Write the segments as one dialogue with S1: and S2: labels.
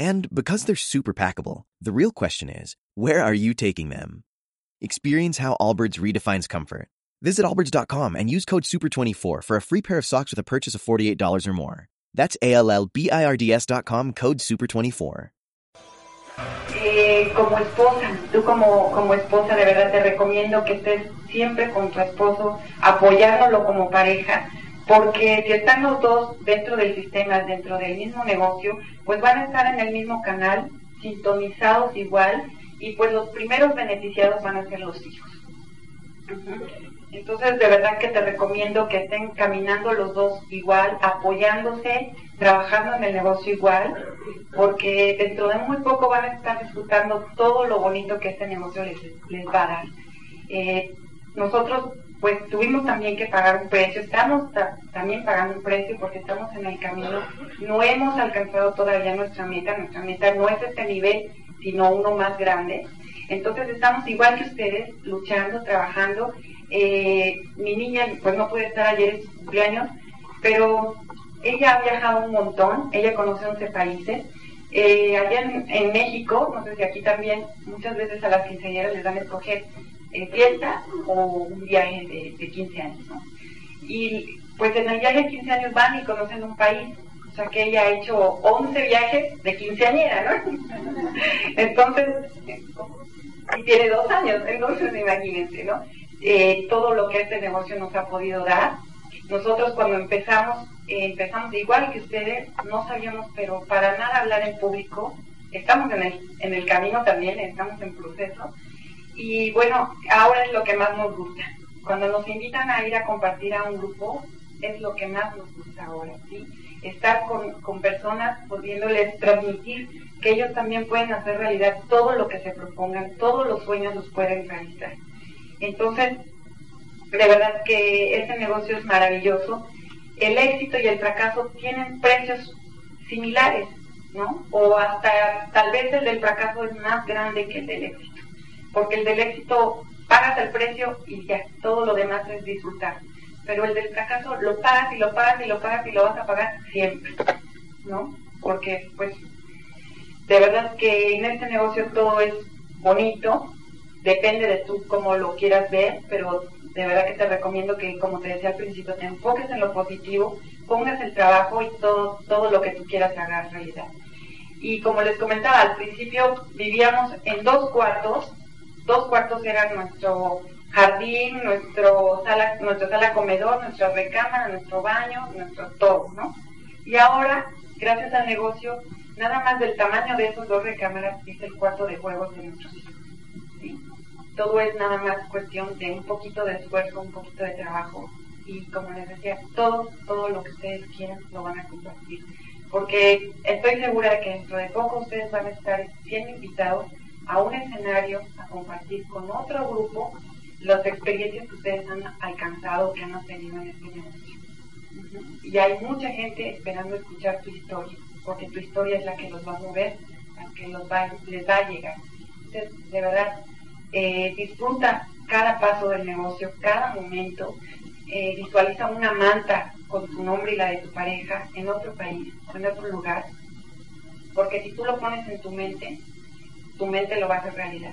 S1: And because they're super packable, the real question is, where are you taking them? Experience how Allbirds redefines comfort. Visit allbirds.com and use code SUPER24 for a free pair of socks with a purchase of $48 or more. That's A-L-L-B-I-R-D-S.com code SUPER24.
S2: Eh, como esposa, tú como, como esposa de verdad te recomiendo que estés siempre con tu esposo, apoyándolo como pareja, porque si están los dos dentro del sistema, dentro del mismo negocio, pues van a estar en el mismo canal, sintonizados igual, y pues los primeros beneficiados van a ser los hijos. Entonces, de verdad que te recomiendo que estén caminando los dos igual, apoyándose, trabajando en el negocio igual, porque dentro de muy poco van a estar disfrutando todo lo bonito que este negocio les, les va a dar. Eh, nosotros, pues, tuvimos también que pagar un precio, estamos ta- también pagando un precio porque estamos en el camino, no hemos alcanzado todavía nuestra meta, nuestra meta no es este nivel, sino uno más grande. Entonces estamos igual que ustedes, luchando, trabajando. Eh, mi niña, pues no puede estar ayer en su cumpleaños, pero ella ha viajado un montón, ella conoce 11 países. Eh, allá en, en México, no sé si aquí también, muchas veces a las quinceañeras les dan a escoger eh, fiesta o un viaje de, de 15 años. Y pues en el viaje de 15 años van y conocen un país, o sea que ella ha hecho 11 viajes de quinceañera, ¿no? Entonces, y tiene dos años, entonces imagínense, ¿no? Eh, todo lo que este negocio nos ha podido dar. Nosotros cuando empezamos, eh, empezamos igual que ustedes, no sabíamos, pero para nada hablar en público. Estamos en el, en el camino también, estamos en proceso. Y bueno, ahora es lo que más nos gusta. Cuando nos invitan a ir a compartir a un grupo, es lo que más nos gusta ahora, ¿sí? Estar con, con personas, pudiéndoles transmitir que ellos también pueden hacer realidad todo lo que se propongan, todos los sueños los pueden realizar. Entonces, de verdad que este negocio es maravilloso. El éxito y el fracaso tienen precios similares, ¿no? O hasta tal vez el del fracaso es más grande que el del éxito, porque el del éxito pagas el precio y ya, todo lo demás es disfrutar. Pero el del fracaso lo pagas y lo pagas y lo pagas y lo vas a pagar siempre, ¿no? Porque pues de verdad que en este negocio todo es bonito, depende de tú cómo lo quieras ver, pero de verdad que te recomiendo que, como te decía al principio, te enfoques en lo positivo, pongas el trabajo y todo, todo lo que tú quieras hagas realidad. Y como les comentaba, al principio vivíamos en dos cuartos, dos cuartos eran nuestro jardín, nuestro sala, nuestra sala comedor, nuestra recámara, nuestro baño, nuestro todo, ¿no? Y ahora, gracias al negocio, nada más del tamaño de esos dos recámaras es el cuarto de juegos de nuestros hijos. ¿sí? Todo es nada más cuestión de un poquito de esfuerzo, un poquito de trabajo y como les decía, todo, todo lo que ustedes quieran lo van a compartir. Porque estoy segura de que dentro de poco ustedes van a estar siendo invitados a un escenario a compartir con otro grupo las experiencias que ustedes han alcanzado, que han obtenido en este negocio. Y hay mucha gente esperando escuchar tu historia, porque tu historia es la que los va a mover, la que los va, les va a llegar. Entonces, de verdad, eh, disfruta cada paso del negocio, cada momento. Eh, visualiza una manta con tu nombre y la de tu pareja en otro país, en otro lugar. Porque si tú lo pones en tu mente, tu mente lo va a hacer realidad.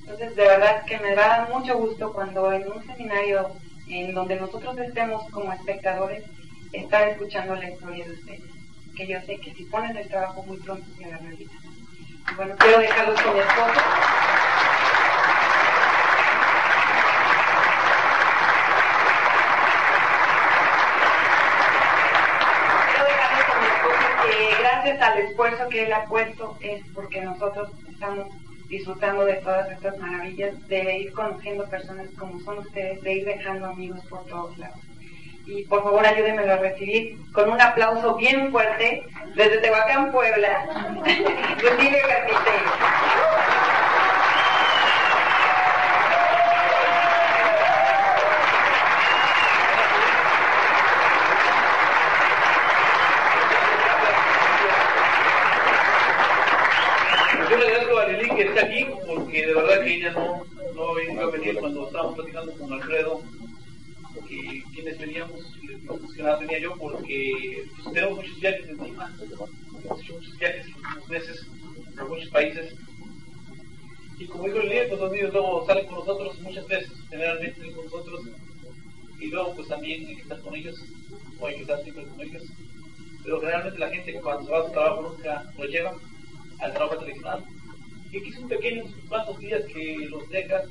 S2: Entonces, de verdad que me va a dar mucho gusto cuando en un seminario en donde nosotros estemos como espectadores, estar escuchando la historia de ustedes. Que yo sé que si ponen el trabajo muy pronto se hará realidad. Y bueno, quiero dejarlos con mi esposo. Quiero dejarles con mi esposo que gracias al esfuerzo que él ha puesto es porque nosotros estamos disfrutando de todas estas maravillas, de ir conociendo personas como son ustedes, de ir dejando amigos por todos lados. y por favor ayúdenme a recibir con un aplauso bien fuerte desde Tehuacán, Puebla, Rutilio Carpintero.
S3: Yo le agradezco a Lili que esté aquí, que ella no, no a venir cuando estábamos platicando con Alfredo, y quienes veníamos, pues, que nada venía yo, porque pues, tenemos muchos viajes encima, hemos hecho muchos viajes en últimos meses por muchos países. Y como dijo Lili, pues los niños luego salen con nosotros muchas veces, generalmente con nosotros, y luego pues también hay que estar con ellos, o hay que estar siempre con ellos. Pero generalmente la gente cuando se va a su trabajo nunca lo lleva al trabajo tradicional. Aquí son pequeños cuantos días que los dejan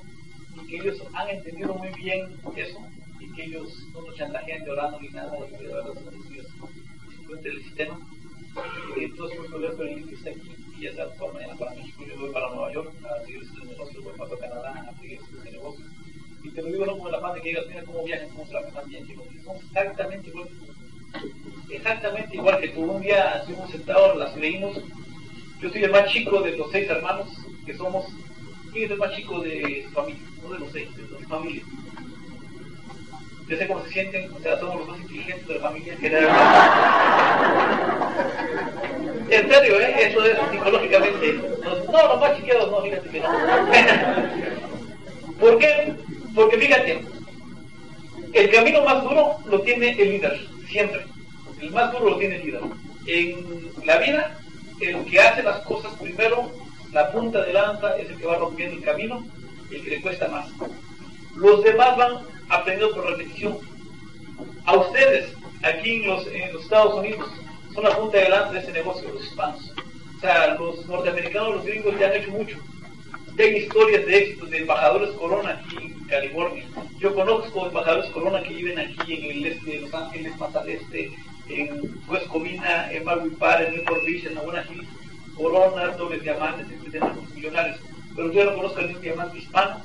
S3: y que ellos han entendido muy bien eso y que ellos no nos chantajean llorando ni nada y que de verdad son ellos simplemente el sistema. Entonces muy curioso el que está aquí y ya está por mañana para México, yo voy para Nueva York a seguir este negocio, voy para Canadá a seguir este negocio. Y te lo digo no como la parte que ellos mira cómo viajan, cómo se la pasan bien, chicos, son exactamente igual que tú. Exactamente igual que tú. Un día estuvimos sentados, las leímos yo soy el más chico de los seis hermanos que somos. ¿Quién es el más chico de su familia? No de los seis, de su familia. Yo sé cómo se sienten, o sea, somos los más inteligentes de la familia. En serio, ¿eh? Eso es psicológicamente. No, los más chiqueados no, fíjate que no. ¿Por qué? Porque fíjate, el camino más duro lo tiene el líder, siempre. El más duro lo tiene el líder. En la vida el que hace las cosas primero, la punta de lanza es el que va rompiendo el camino el que le cuesta más. Los demás van aprendiendo por repetición. A ustedes, aquí en los, en los Estados Unidos, son la punta de lanza de ese negocio, los hispanos. O sea, los norteamericanos, los gringos ya han hecho mucho. Ya hay historias de éxito de embajadores Corona aquí en California. Yo conozco embajadores Corona que viven aquí en el este de Los Ángeles, más al este, en West Covina, en Park, en Newport Beach, en Hill, coronas, dobles diamantes, etcétera, millonarios. Pero yo no conozco el diamante hispano,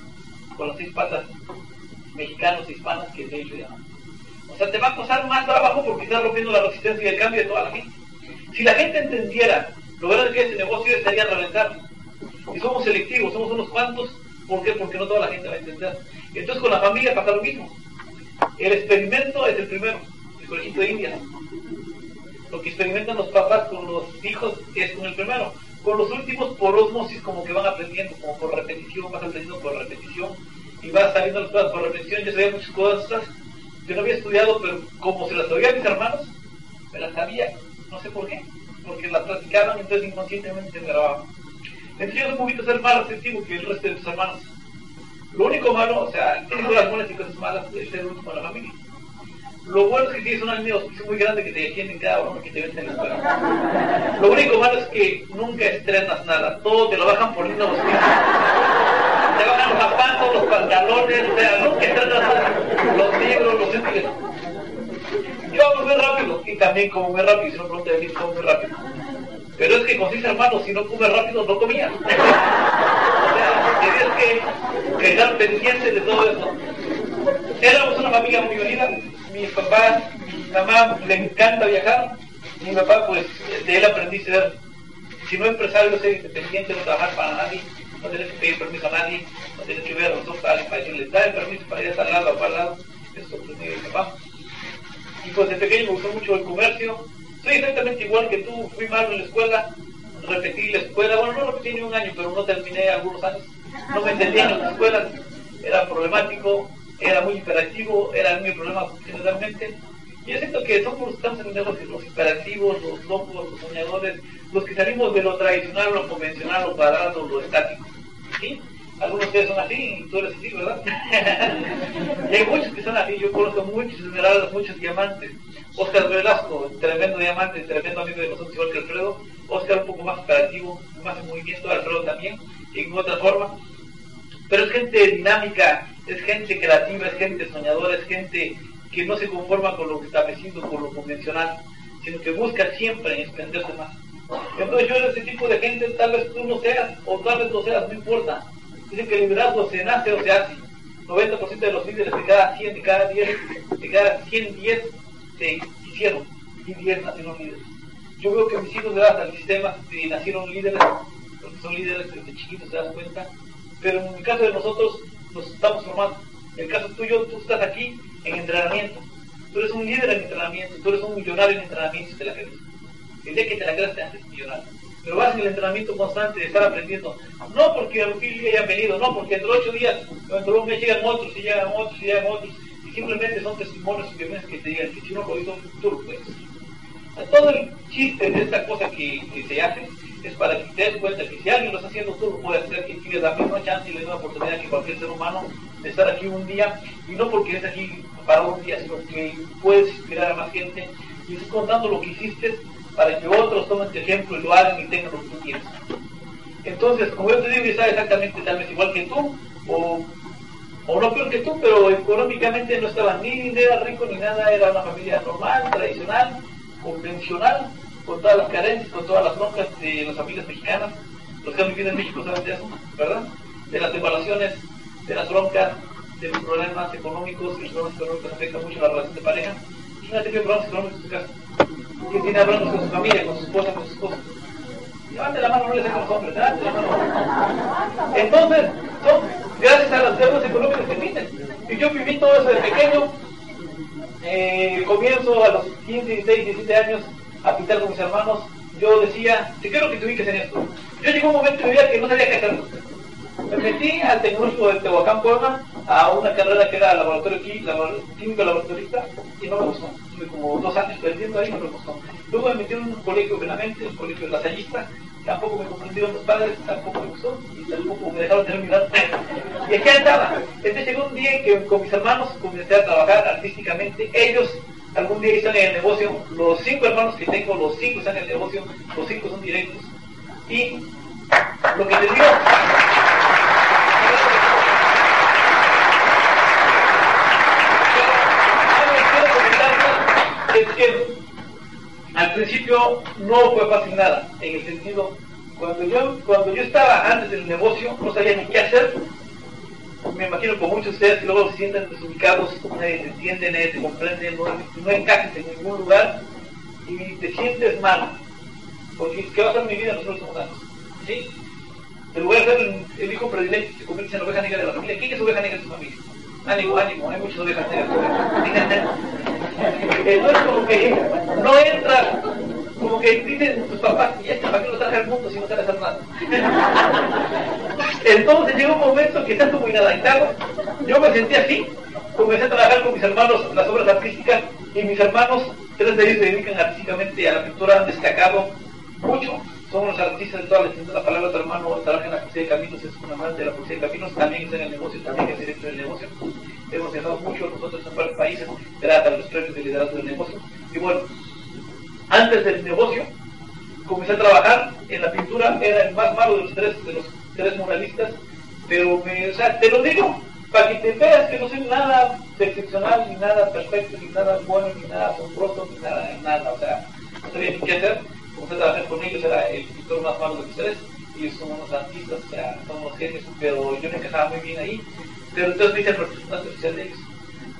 S3: con las seis patas mexicanos e hispanas que he hecho diamante. O sea, te va a costar más trabajo porque estás rompiendo la resistencia y el cambio de toda la gente. Si la gente entendiera lo grande que es este negocio, estaría a reventar. Y somos selectivos, somos unos cuantos. ¿Por qué? Porque no toda la gente va a entender. Entonces con la familia pasa lo mismo. El experimento es el primero, el colegio de India lo que experimentan los papás con los hijos es con el primero. Con los últimos, por osmosis, como que van aprendiendo, como por repetición, vas aprendiendo por repetición, y vas saliendo las cosas por repetición. Yo sabía muchas cosas, yo no había estudiado, pero como se las sabía a mis hermanos, me las sabía, no sé por qué, porque las practicaban, entonces inconscientemente me grababan. Entonces yo un poquito ser más receptivo que el resto de tus hermanos. Lo único malo, o sea, tengo las buenas y cosas malas, es ser último de la familia. Lo bueno es que tienes una línea de muy grande que te defienden cada uno que te vende en escuela. Lo único malo es que nunca estrenas nada, todo te lo bajan por una hospital. Te bajan los zapatos, los pantalones, o sea, nunca estrenas nada. Los libros, los útiles. Yo hago muy rápido, y también como muy rápido, si no pregunta de mí, como muy rápido. Pero es que con seis hermanos, si no comes rápido, no comías. o sea, tenías que, que estar pendiente de todo eso. Éramos una familia muy unida mi papá, mi mamá le encanta viajar. Mi papá, pues, de él aprendí a ser, si no empresario, ser independiente, no trabajar para nadie, no tener que pedir permiso a nadie, no tener que ver a los dos para decirles, da el permiso para ir a tal lado o para al lado. Eso aprendí de mi papá. Y pues de pequeño me gustó mucho el comercio. Soy exactamente igual que tú, fui malo en la escuela, repetí la escuela, bueno, no repetí ni un año, pero no terminé algunos años. No me entendía en las escuelas, era problemático, era muy hiperactivo, era mi problema generalmente. Y yo siento que somos estamos en negocio, los hiperactivos, los locos, los soñadores, los que salimos de lo tradicional, lo convencional, lo cuadrado, lo estático. ¿Sí? Algunos de ustedes son así, tú eres así, ¿verdad? y hay muchos que son así, yo conozco muchos esmeraldas, muchos diamantes. Oscar Velasco, tremendo diamante, tremendo amigo de nosotros, igual que Alfredo. Oscar un poco más operativo, más en movimiento, Alfredo también, en otra forma. Pero es gente dinámica, es gente creativa, es gente soñadora, es gente que no se conforma con lo establecido, con lo convencional, sino que busca siempre extenderse más. Entonces yo ese tipo de gente, tal vez tú no seas, o tal vez no seas, no importa. Dicen que el liderazgo se nace o se hace. 90% de los líderes de cada 100, de cada 10, de cada 100, 10 se hicieron y 10 nacieron líderes. Yo veo que mis hijos gracias al sistema nacieron líderes, porque son líderes desde chiquitos, te das cuenta, pero en el caso de nosotros nos estamos formando. El caso tuyo, tú estás aquí en entrenamiento. Tú eres un líder en entrenamiento, tú eres un millonario en entrenamiento si te la crees. El día que te la creas te haces millonario. Pero vas en el entrenamiento constante de estar aprendiendo. No porque a ya hayan venido, no porque entre ocho días, dentro de un mes llegan otros y llegan otros y llegan otros. Y simplemente son testimonios y vivencias que te digan que si no lo hizo, tú lo puedes. Todo el chiste de esta cosa que, que se hace es para que te des cuenta que si alguien lo está haciendo, tú lo puedes hacer, que tienes la misma chance y la misma oportunidad que cualquier ser humano de estar aquí un día, y no porque es aquí para un día, sino que puedes inspirar a más gente y estás contando lo que hiciste para que otros tomen tu ejemplo y lo hagan y tengan lo que tú tienes. Entonces, como yo te digo, está exactamente tal vez igual que tú, o, o no peor que tú, pero económicamente no estaba ni, ni era rico ni nada, era una familia normal, tradicional, convencional, con todas las carencias, con todas las broncas de las familias mexicanas. Los que han vivido en México saben de eso, ¿verdad? De las separaciones, de las broncas, de los problemas económicos, que los problemas económicos afectan mucho la relación de pareja. Imagínate qué problemas económicos en su casa. ¿Quién tiene problemas con su familia, con su esposa, con su esposa? Levante la mano, no le con los hombres, levante la mano. Entonces, son gracias a las deudas económicas que tienen. Y yo viví todo eso de pequeño. Eh, comienzo a los 15, 16, 17 años a pintar con mis hermanos, yo decía, te quiero que te ubiques en esto. Yo llegó un momento en mi vida que no sabía qué hacer. Me metí al tecnológico de Tehuacán, Puebla, a una carrera que era laboratorio químico laboratorista, y no me gustó. Tuve como dos años perdiendo ahí, no me gustó. Luego me metí en un colegio mente, un colegio lasallista, tampoco me comprendieron los padres, tampoco me gustó, y tampoco me dejaron terminar. Y aquí andaba. Entonces llegó un día que con mis hermanos comencé a trabajar artísticamente. Ellos algún día están en el negocio, los cinco hermanos que tengo, los cinco están en el negocio, los cinco son directos. Y lo que les digo... es que al principio no fue fácil nada, en el sentido, cuando yo, cuando yo estaba antes del negocio, no sabía ni qué hacer, me imagino con muchos de ustedes que luego se sienten desubicados, te entiende, nadie te comprende, no, no encajes en ningún lugar y te sientes mal. Porque ¿qué va a ser mi vida en los próximos años? ¿Sí? Te voy a hacer el, hijo predilecto, se convierte en oveja negra de la familia. ¿Quién es oveja negra de su familia? Ánimo, ánimo, hay muchas ovejas negras. Entonces como que no entra como que dicen tus papás, y este para qué lo traje al mundo si no sabes nada. Entonces llegó un momento que estás como inadaptado. Yo me sentí así, comencé a trabajar con mis hermanos las obras artísticas y mis hermanos, tres de ellos se dedican artísticamente a la pintura, han destacado mucho. Son los artistas de toda la la palabra. Otro hermano trabaja en la policía de caminos, es un amante de la policía de caminos, también está en el negocio, también es director del negocio. Hemos viajado mucho nosotros en varios países, a los premios de liderazgo del negocio. Y bueno, antes del negocio, comencé a trabajar en la pintura, era el más malo de los tres, de los tres muralistas, pero me, o sea, te lo digo para que te veas que no soy nada excepcional, ni nada perfecto, ni nada bueno, ni nada asombroso, ni nada, nada, o sea, no sabía qué hacer, comencé a trabajar con ellos, era el pintor más malo de los tres, ellos son unos artistas, o sea, son unos genios, pero yo me encajaba muy bien ahí, pero entonces me hice oficial de ellos.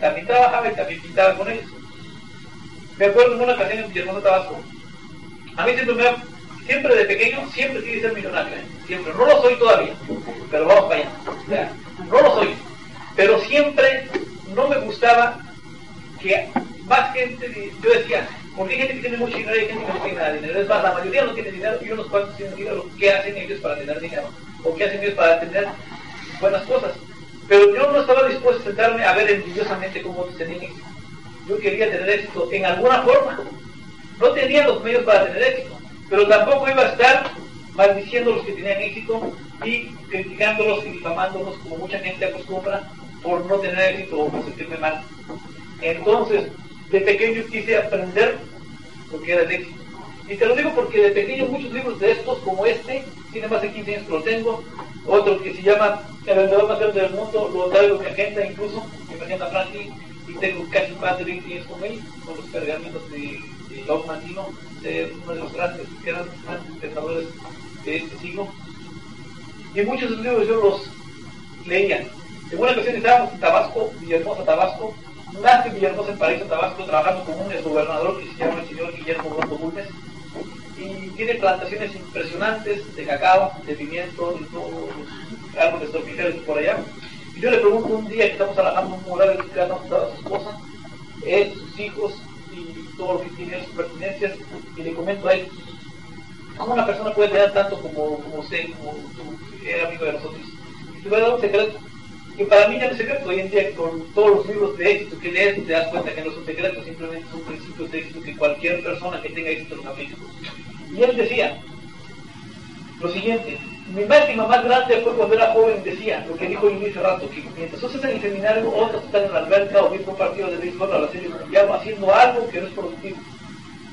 S3: También trabajaba y también pintaba con ellos. Me acuerdo en una ocasión en Villahermosa, Tabasco. A mí siempre me siempre de pequeño, siempre quise ser millonario, ¿eh? siempre. No lo soy todavía, pero vamos para allá. no lo soy. Pero siempre no me gustaba que más gente, yo decía, porque hay gente que tiene mucho dinero y hay gente que no tiene nada de dinero. Es más, la mayoría no tiene dinero y unos cuantos tienen dinero. ¿Qué hacen ellos para tener dinero? ¿O qué hacen ellos para tener buenas cosas? Pero yo no estaba dispuesto a sentarme a ver envidiosamente cómo otros tenían éxito yo quería tener éxito en alguna forma. No tenía los medios para tener éxito, pero tampoco iba a estar maldiciendo a los que tenían éxito y criticándolos y difamándolos como mucha gente acostumbra por no tener éxito o por sentirme mal. Entonces, de pequeño quise aprender lo que era el éxito. Y te lo digo porque de pequeño muchos libros de estos, como este, tiene más de 15 años que lo tengo, otro que se llama El vendedor más grande del mundo, lo traigo mi agenda incluso, mi agenda Franklin, y tengo casi más de 20 años con él, con los pergaminos de, de Lord Mantino, de uno de los grandes, grandes, grandes pensadores de este siglo. Y muchos de los libros yo los leía En una ocasión estábamos en Tabasco, Villahermosa, Tabasco, nace Villahermosa en Paraíso, Tabasco, trabajando con un exgobernador que se llama el señor Guillermo Rondo Bulnes, y tiene plantaciones impresionantes de cacao, de pimiento, de todos los árboles tropicales por allá. Y yo le pregunto un día que estamos trabajando un mural que ha toda su esposa, él, sus hijos y todo lo que tiene sus pertinencias, y le comento a él, ¿cómo una persona puede tener tanto como, como usted, como tú, era amigo de nosotros? Y te voy a dar un secreto, que para mí ya no es secreto, hoy en día con todos los libros de éxito que lees te das cuenta que no son secretos, simplemente son principios de éxito que cualquier persona que tenga éxito los aplica. Y él decía lo siguiente, mi máxima más grande fue cuando era joven, decía, lo que dijo Luis rato, que mientras tú en el seminario, otros están en la alberca o mismo partido de béisbol a la serie mundial haciendo algo que no es productivo,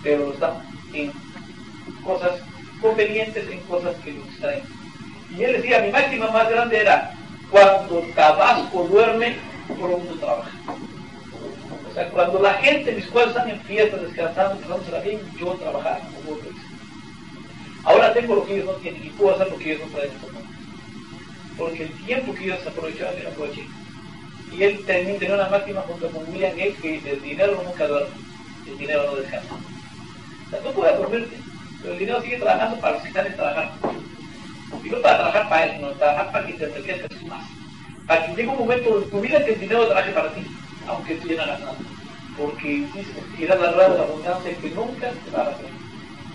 S3: pero lo están en cosas convenientes, en cosas que lo extraen. Y él decía, mi máxima más grande era, cuando Tabasco duerme, pronto trabaja. O sea, cuando la gente, mis cuales están en fiestas, descansando, pasándosela bien, yo trabajar como otro Ahora tengo lo que ellos no tienen y puedo hacer lo que ellos no pueden hacer. Porque el tiempo que ellos aprovechaban, yo no aproveché. Y él también tenía una máxima junto con William Gay que dice, el dinero nunca duerme, el dinero no descansa. O sea, no puedes dormirte, pero el dinero sigue trabajando para los que están trabajando. Y no para trabajar para él, sino trabajar para que te enriquezcas más. Para que llegue un momento en tu vida que el dinero trabaje para ti, aunque tú ya no hagas nada. Porque si era la de la abundancia que nunca te va a hacer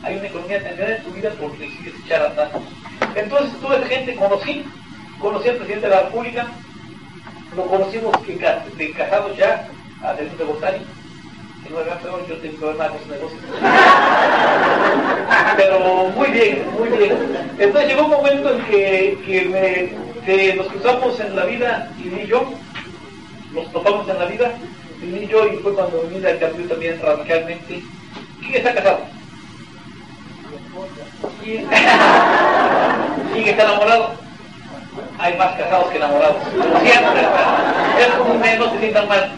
S3: hay una economía tan grande en tu vida porque decides echar atrás. Entonces tuve gente, conocí, conocí al presidente de la República, lo conocimos de casados ya, a Jesús de Botani, que no era peor, yo tengo que ver más con negocios. Pero muy bien, muy bien. Entonces llegó un momento en que, que, nos cruzamos en la vida, y y yo, nos topamos en la vida, y yo, y fue cuando mi vida cambió también radicalmente. ¿Quién está casado? ¿Quién está enamorado? Hay más casados que enamorados. Siempre. Es como no se sientan mal.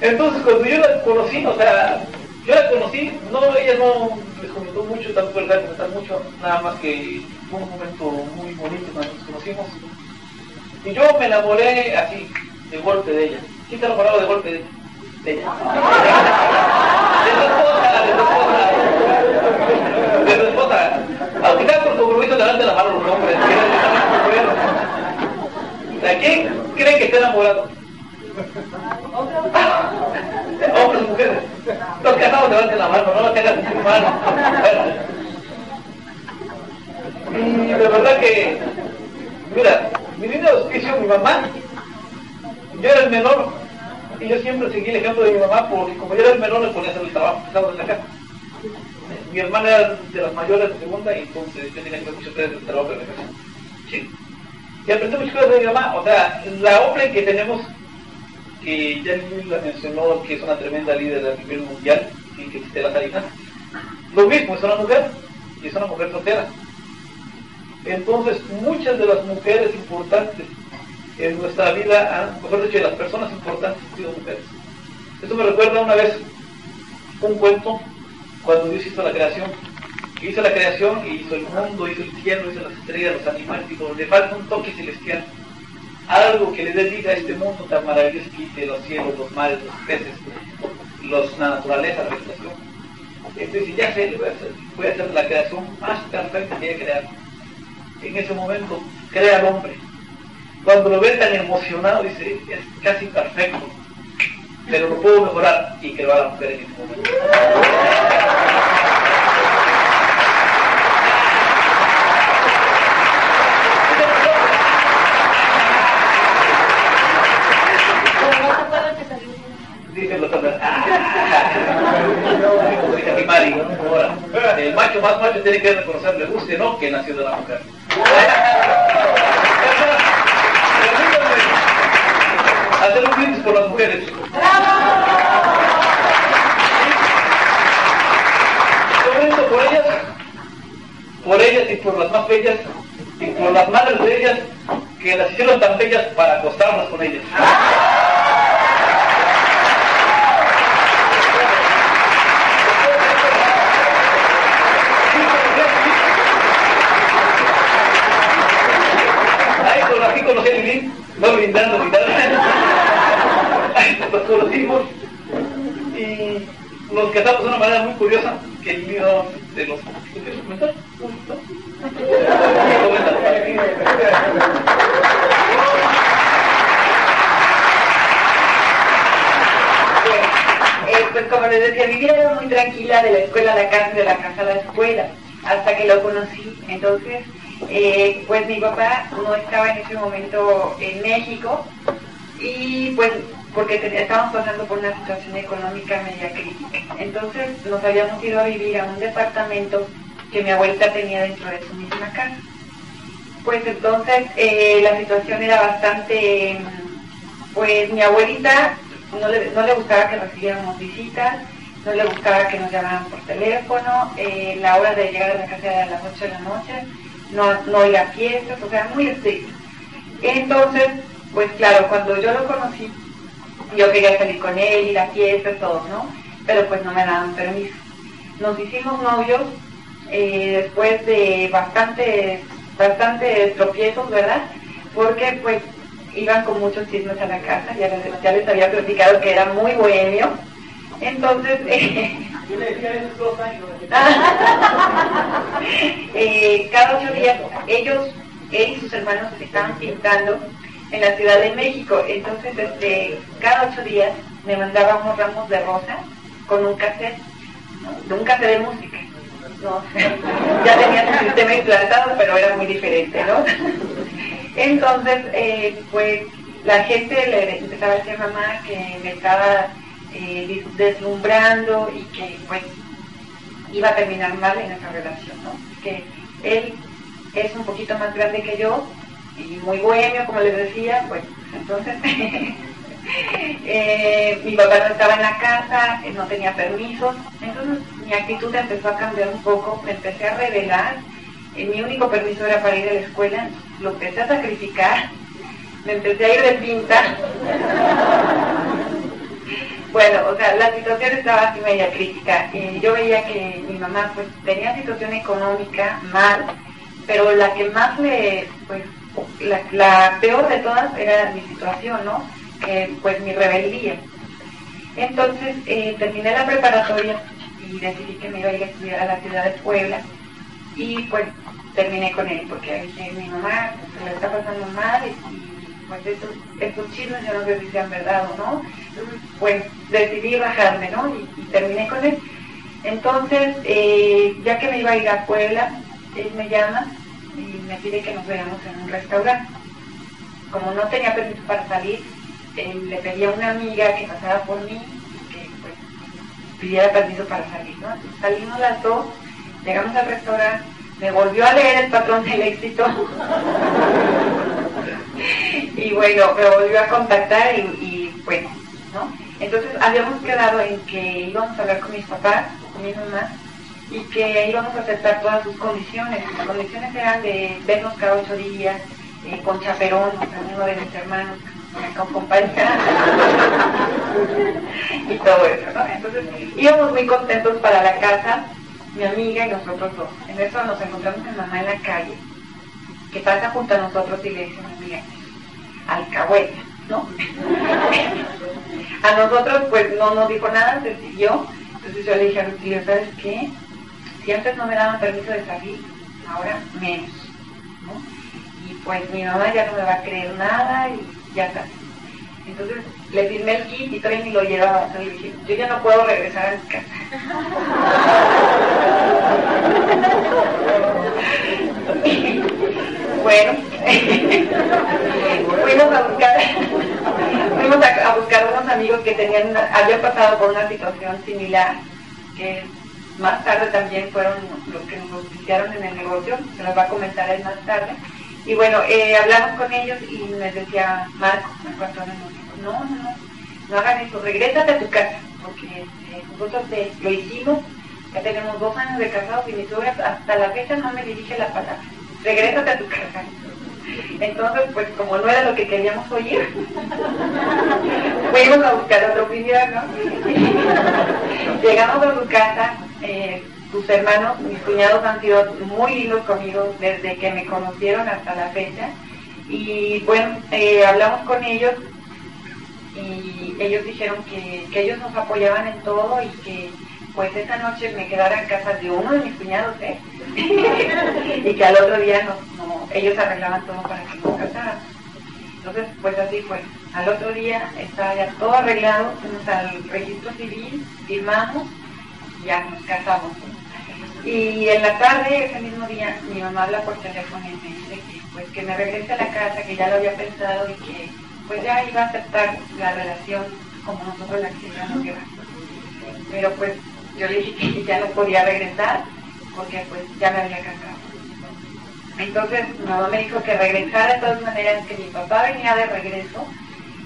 S3: Entonces, cuando yo la conocí, o sea, yo la conocí, no, ella no les comentó mucho, tampoco el comentar mucho, nada más que un momento muy bonito cuando nos conocimos. Y yo me enamoré así, de golpe de ella. ¿Quién está enamorado de golpe de, de ella? De su esposa, de su esposa de su esposa. Aunque sea por compromiso, delante de la mano los hombres. ¿A quién creen que esté enamorado? Hombres, mujeres. Los casados levanten la mano, no lo tengan en su mano. Y de verdad que, mira, mi niño auspicio, mi mamá, yo era el menor, y yo siempre seguí el ejemplo de mi mamá, porque como yo era el menor, le ponía a hacer el trabajo pesado en la casa mi hermana era de las mayores de segunda y entonces yo tenía que muchas veces el trabajo de la casa. Sí. Y de mi mamá. O sea, la OPLE que tenemos, que ya la mencionó, que es una tremenda líder a nivel mundial, y que existe la Sarina, lo mismo, es una mujer, y es una mujer soltera. Entonces, muchas de las mujeres importantes en nuestra vida, mejor dicho, las personas importantes han sido mujeres. Esto me recuerda una vez un cuento cuando Dios hizo la creación. Hizo la creación hizo el mundo, hizo el cielo, hizo las estrellas, los animales, y. Le falta un toque celestial. Algo que le dé vida a este mundo tan maravilloso que los cielos, los mares, los peces, los, la naturaleza, la vegetación. Entonces, ya sé, voy a, hacer, la creación más perfecta que haya creado. En ese momento, crea al hombre. Cuando lo ve tan emocionado, dice, es casi perfecto pero lo puedo mejorar y lo haga la mujer en este momento. Dice el doctor, el macho más macho tiene que reconocer, le guste no, que nació de la mujer. hacer un brindis por las mujeres. Un por ellas, por ellas y por las más bellas, y por las madres de ellas, que las hicieron tan bellas para acostarlas con ellas. No colindando, nos conocimos y nos casamos de una manera muy curiosa que el mío de los ¿quieres comentar?
S2: Pues como les decía, vivía era muy tranquila de la escuela a la casa, de la casa a la escuela, hasta que lo conocí. Entonces, eh, pues mi papá no estaba en ese momento en México y pues porque estábamos pasando por una situación económica media crítica. Entonces nos habíamos ido a vivir a un departamento que mi abuelita tenía dentro de su misma casa. Pues entonces eh, la situación era bastante, pues mi abuelita no le, no le gustaba que recibiéramos visitas, no le gustaba que nos llamaran por teléfono, eh, la hora de llegar a la casa era a las 8 de la noche, no, no ir a fiestas, o sea, muy estricto. Entonces, pues claro, cuando yo lo conocí, yo quería salir con él, ir a fiestas, todo, ¿no? Pero pues no me daban permiso. Nos hicimos novios eh, después de bastantes, bastantes tropiezos, ¿verdad? Porque pues iban con muchos chismes a la casa, ya les, ya les había platicado que era muy bohemio. Entonces, eh, eh, cada ocho días ellos, él y sus hermanos se estaban pintando en la Ciudad de México. Entonces, este, cada ocho días me mandaba unos ramos de rosa con un cassette, de un cassette de música. No, ya tenía su sistema implantado, pero era muy diferente, ¿no? Entonces, eh, pues la gente le empezaba a decir mamá que me estaba eh, deslumbrando y que pues iba a terminar mal en esa relación, ¿no? Que él es un poquito más grande que yo y muy bohemio, como les decía, pues entonces eh, mi papá no estaba en la casa, no tenía permisos, entonces mi actitud empezó a cambiar un poco, me empecé a revelar, eh, mi único permiso era para ir a la escuela, lo empecé a sacrificar, me empecé a ir de pinta. Bueno, o sea, la situación estaba así media crítica. yo veía que mi mamá pues tenía situación económica mal, pero la que más le, pues, la, peor de todas era mi situación, ¿no? pues mi rebeldía. Entonces eh, terminé la preparatoria y decidí que me iba a ir a estudiar a la ciudad de Puebla y pues terminé con él porque dije, mi mamá se le está pasando mal y, pues estos, estos chismes yo no sé si sean verdad o no. Entonces pues decidí bajarme, ¿no? Y, terminé con él. Entonces, eh, ya que me iba a ir a Puebla, él me llama y me pide que nos veamos en un restaurante. Como no tenía permiso para salir, le pedí a una amiga que pasara por mí y que pues, pidiera permiso para salir. ¿no? salimos las dos, llegamos al restaurante, me volvió a leer el patrón del éxito. y bueno, me volvió a contactar y, y bueno, ¿no? Entonces habíamos quedado en que íbamos a hablar con mis papás, con mi mamá, y que íbamos a aceptar todas sus condiciones. Las condiciones eran de vernos cada ocho días, eh, con chaperón, uno de mis hermanos, con compañía y todo eso, ¿no? Entonces íbamos muy contentos para la casa, mi amiga y nosotros dos. En eso nos encontramos en mamá en la calle, que pasa junto a nosotros y le dice alcahueta, ¿no? a nosotros pues no nos dijo nada, se siguió. Entonces yo le dije a Lucía, ¿sabes qué? Si antes no me daban permiso de salir, ahora menos. ¿no? Y pues mi mamá ya no me va a creer nada y ya está. Entonces le firmé el kit y todavía ni lo llevaba. Entonces le dije, yo ya no puedo regresar a mi casa. bueno, fuimos a buscar, fuimos a, buscar unos amigos que tenían, habían pasado por una situación similar, que más tarde también fueron los que nos auspiciaron en el negocio, se nos va a comentar él más tarde. Y bueno, eh, hablamos con ellos y me decía Marco, Marco Antonio, no, no, no, no hagan eso, regrésate a tu casa, porque eh, nosotros lo hicimos, ya tenemos dos años de casados y mi suegra hasta la fecha no me dirige la palabra, regrésate a tu casa. Entonces, pues como no era lo que queríamos oír, fuimos a buscar otra opinión, ¿no? Llegamos a su casa, eh, sus hermanos, mis cuñados han sido muy lindos conmigo desde que me conocieron hasta la fecha. Y bueno, eh, hablamos con ellos y ellos dijeron que, que ellos nos apoyaban en todo y que pues esa noche me quedara en casa de uno de mis cuñados, ¿eh? y que al otro día no, ellos arreglaban todo para que nos casáramos. Entonces, pues así fue. Al otro día estaba ya todo arreglado, fuimos al registro civil, firmamos, ya nos casamos. Y en la tarde, ese mismo día, mi mamá habla por teléfono y me dice que, pues, que me regrese a la casa, que ya lo había pensado y que pues ya iba a aceptar la relación como nosotros la queríamos llevar. Pero pues yo le dije que ya no podía regresar porque pues ya me había casado. Entonces mi mamá me dijo que regresara de todas maneras, que mi papá venía de regreso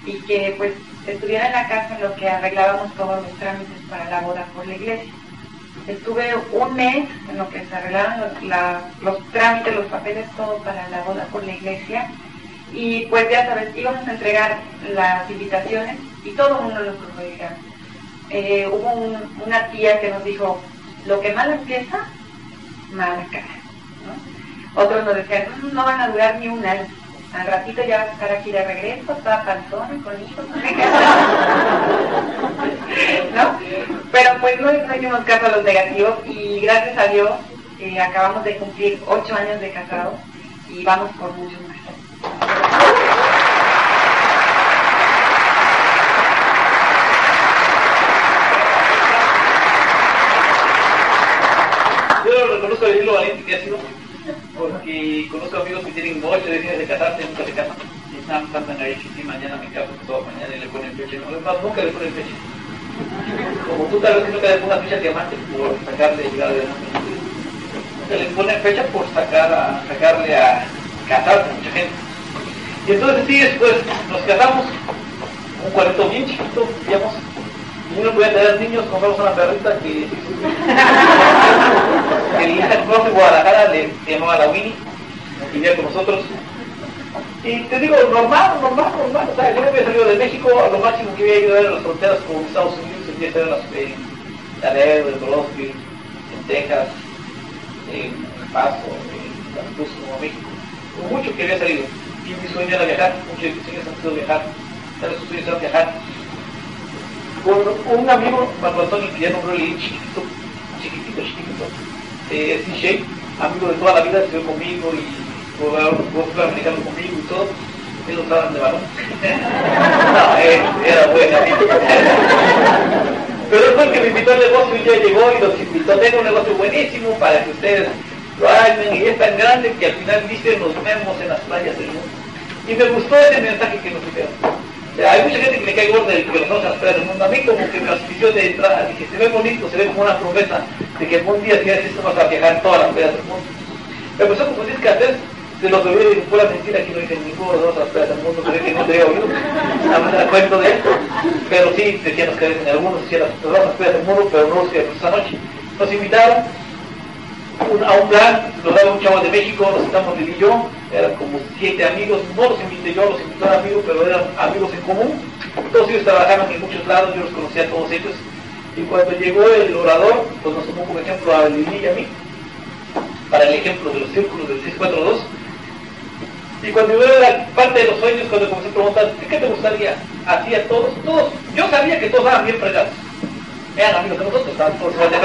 S2: y que pues estuviera en la casa en lo que arreglábamos todos los trámites para la boda por la iglesia. Estuve un mes en lo que se arreglaban los, los trámites, los papeles, todo para la boda por la iglesia. Y pues ya sabes, íbamos a entregar las invitaciones y todo el mundo nos lo eh, hubo una tía que nos dijo, lo que mal empieza, mal acaba. Otros nos decían, no, van a durar ni un año. Al ratito ya vas a estar aquí de regreso, toda panzona, con hijos. Pero pues no, no hicimos caso a los negativos y gracias a Dios eh, acabamos de cumplir ocho años de casado y vamos por muchos más.
S3: Reconozco el lo valiente que ha sido, porque conozco amigos que tienen ocho días de casarse, nunca se casan. Y están pensando ahí sí, mañana me caso toda mañana y le ponen fecha. No, más, nunca le ponen fecha. Como tú tal vez nunca le pones fecha diamante por sacarle llegar adelante. Nunca le ponen fecha por sacar a, sacarle a casarse a mucha gente. Y entonces sí, después nos casamos, un cuarto bien chiquito, digamos, y uno podía tener niños, compramos una perrita que, que el de Guadalajara le llamaba la Winnie, vivía con nosotros. Y te digo, normal, normal, normal. O sea, yo había salido de México, a lo máximo que había ido a ver las fronteras con Estados Unidos, empieza a ver las en Laredo, en Colosque, en Texas, en El Paso, en Cruz, como México. Mucho que había salido. Y mi sueño era viajar, muchos de mis sueños han sido viajar. Tal sus sueños eran viajar con un amigo, que ya nombró el chiquitito, chiquitito, eh, DJ, amigo de toda la vida, estuvo conmigo y fue americano conmigo y todo. Él lo de balón. no, era bueno. Pero él fue el que me invitó al negocio y ya llegó y los invitó. Tengo un negocio buenísimo para que ustedes lo hagan y es tan grande que al final dicen nos vemos en las playas del mundo. Y me gustó ese mensaje que nos dieron hay mucha gente que le cae gorda de que los vamos a del mundo. A mí como que me auspició de entrada, que se ve bonito, se ve como una promesa de que algún día si haces esto vas a viajar todas las playas del mundo. Me empezó a confundir que antes de los bebés fue la mentira que no dicen ninguno de las playas del mundo, pero que no te había oído. A me cuento de esto. Pero sí, decíamos que en algunos decían las, las playas del mundo, pero no sé, esa noche. Nos invitaron a un plan, nos daba un chavo de México, nos estamos él y yo, eran como siete amigos, no los invité yo, los invité a amigos, pero eran amigos en común. Todos ellos trabajaban en muchos lados, yo los conocía a todos ellos. Y cuando llegó el orador, pues nos tomó como ejemplo a Lili y a mí, para el ejemplo de los círculos del 642. Y cuando yo la parte de los sueños, cuando comencé a preguntar, ¿qué te gustaría? Así a todos, todos, yo sabía que todos eran bien fregados eran amigos de nosotros, estaban por de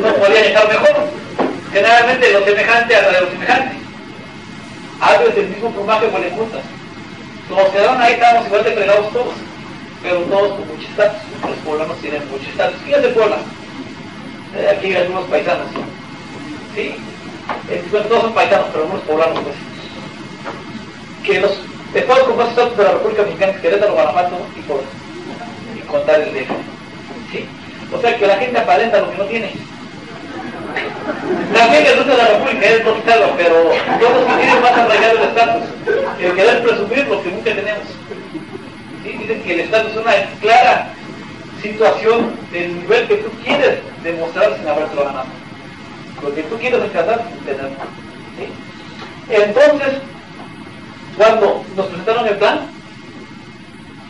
S3: No podía estar mejor. Generalmente lo semejante a lo semejante. Algo del mismo plumaje huele juntas. Nos quedaron ahí, estábamos igual de fregados todos, pero todos con mucho estatus. Los poblanos tienen mucho estatus. Puebla. Eh, aquí hay algunos paisanos. ¿Sí? Eh, todos son paisanos, pero algunos poblanos pues. Que los estados con más estatus de la República Mexicana, Querétaro, Guanajuato y por y contar el de o sea que la gente aparenta lo que no tiene. También el uso de la República es quitarlo, pero que tienen más arraigado el estatus, el querer presumir lo que nunca tenemos. Dicen que el estatus es una clara situación del nivel que tú quieres demostrar sin haberte ganado. Lo que tú quieres alcanzar sin tenerlo. Entonces, cuando nos presentaron el plan,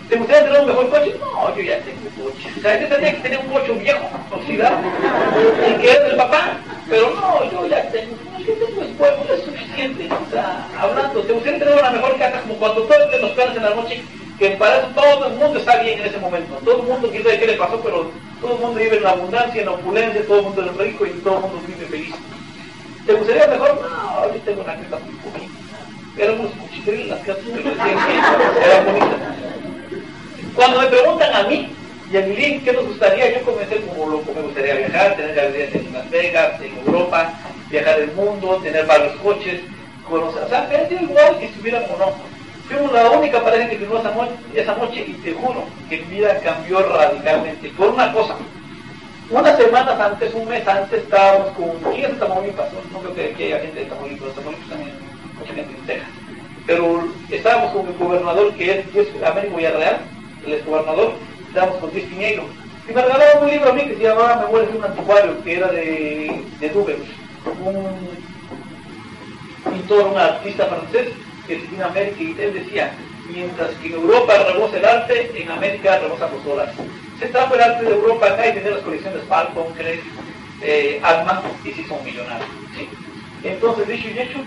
S3: ¿Te gustaría tener un mejor coche? No, yo ya tengo coche. O sea, yo tenía que tener un coche viejo, oxidado, y que es del papá. Pero no, yo ya tengo, ¿qué tengo el pueblo? Es suficiente. O sea, hablando, te gustaría tener una mejor casa como cuando todos los planes en la noche, que para eso todo el mundo está bien en ese momento. Todo el mundo quiere qué le pasó, pero todo el mundo vive en la abundancia, en la opulencia, todo el mundo es rico y todo el mundo vive feliz. ¿Te gustaría mejor? No, ahorita tengo una casa muy bonita. Éramos cuchitriles las casas eran bonitas. Cuando me preguntan a mí, y a Milín, ¿qué nos gustaría? Yo comencé como loco, me gustaría viajar, tener residencia en Las Vegas, en Europa, viajar el mundo, tener varios coches, conocer, o sea, es igual que estuviéramos o no. Fuimos la única pareja que firmó esa, esa noche y te juro que mi vida cambió radicalmente por una cosa. Unas semanas antes, un mes antes, estábamos con... ¿Quién es de Tamaulipas? No, creo que aquí haya gente de Tamaulipas, Tamaulipas también, mucha gente de Texas. Pero estábamos con el gobernador que es, es Américo Villarreal, el ex gobernador, estábamos con Luis Piñeiro. Y me regalaron un libro a mí que se llamaba Memorias de un anticuario, que era de, de Dubert, un pintor, un artista francés que se en América y él decía, mientras que en Europa rebosa el arte, en América rebosa los dólares. Se trajo el arte de Europa acá y tiene las colecciones Falcon, Cres, eh, Alma, y si son millonarios. ¿sí? Entonces, dicho y hecho,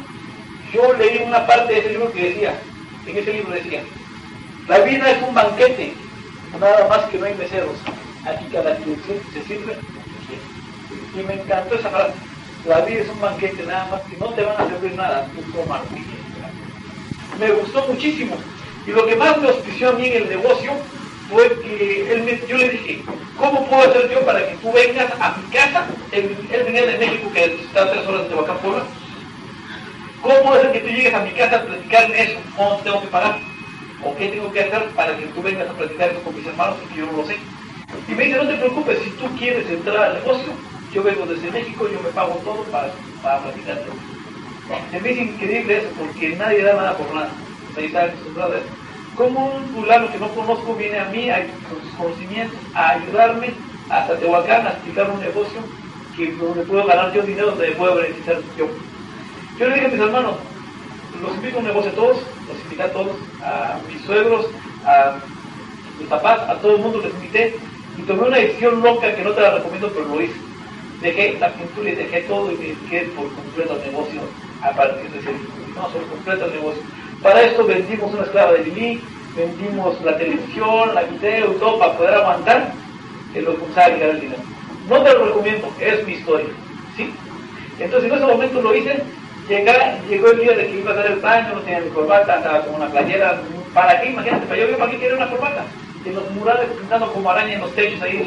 S3: yo leí una parte de ese libro que decía, en ese libro decía, la vida es un banquete nada más que no hay meseros. Aquí cada quien se sirve. Y me encantó esa frase. La vida es un banquete, nada más que no te van a servir nada, tú tomas Me gustó muchísimo. Y lo que más me auspició a mí en el negocio fue que él yo le dije, ¿cómo puedo hacer yo para que tú vengas a mi casa? Él, venía de México, que está tres horas de Tehuacán, ¿Cómo hacer que tú llegues a mi casa a platicarme eso? ¿Cómo tengo que pagar? ¿O qué tengo que hacer para que tú vengas a platicar con mis hermanos? Porque yo no lo sé. Y me dice, no te preocupes, si tú quieres entrar al negocio, yo vengo desde México, yo me pago todo para, para platicarte. Se me dice increíble eso, porque nadie da nada por nada. O está acostumbrado. Como un fulano que no conozco viene a mí con sus conocimientos a ayudarme hasta Tehuacán a explicar un negocio que donde puedo ganar yo dinero, donde puedo beneficiar yo. Yo le dije a mis hermanos, los invito a un negocio a todos, los invité a todos, a mis suegros, a mis papás, a todo el mundo les invité y tomé una decisión loca que no te la recomiendo, pero lo hice. Dejé la pintura y dejé todo y me dediqué por completo al negocio a partir de ese. No, completo al negocio. Para esto vendimos una esclava de Lili, vendimos la televisión, la video, todo para poder aguantar que lo usara y el dinero. No te lo recomiendo, es mi historia. ¿sí? Entonces en ese momento lo hice llegó el día de que iba a hacer el baño, no tenía mi corbata, estaba con una playera. ¿Para qué? Imagínate, para yo vivo aquí quiero una corbata. En los murales pintando como araña en los techos ahí,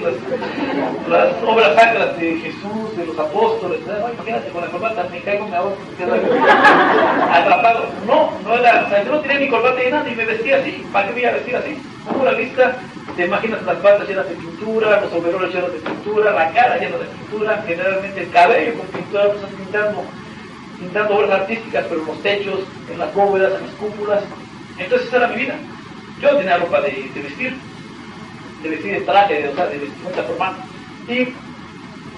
S3: las, obras sacras de Jesús, de los apóstoles. imagínate con la corbata, me caigo, me hago atrapado. No, no era, o sea, yo no tenía mi corbata ni nada y me vestía así. ¿Para qué me iba a vestir así? Como la vista, te imaginas las patas llenas de pintura, los overoles llenos de pintura, la cara llena de pintura, generalmente el cabello con pintura, estás pintando pintando obras artísticas, pero en los techos, en las bóvedas, en las cúpulas. Entonces esa era mi vida. Yo tenía ropa de, vestir, de vestir de traje, de, de vestimenta formal. Y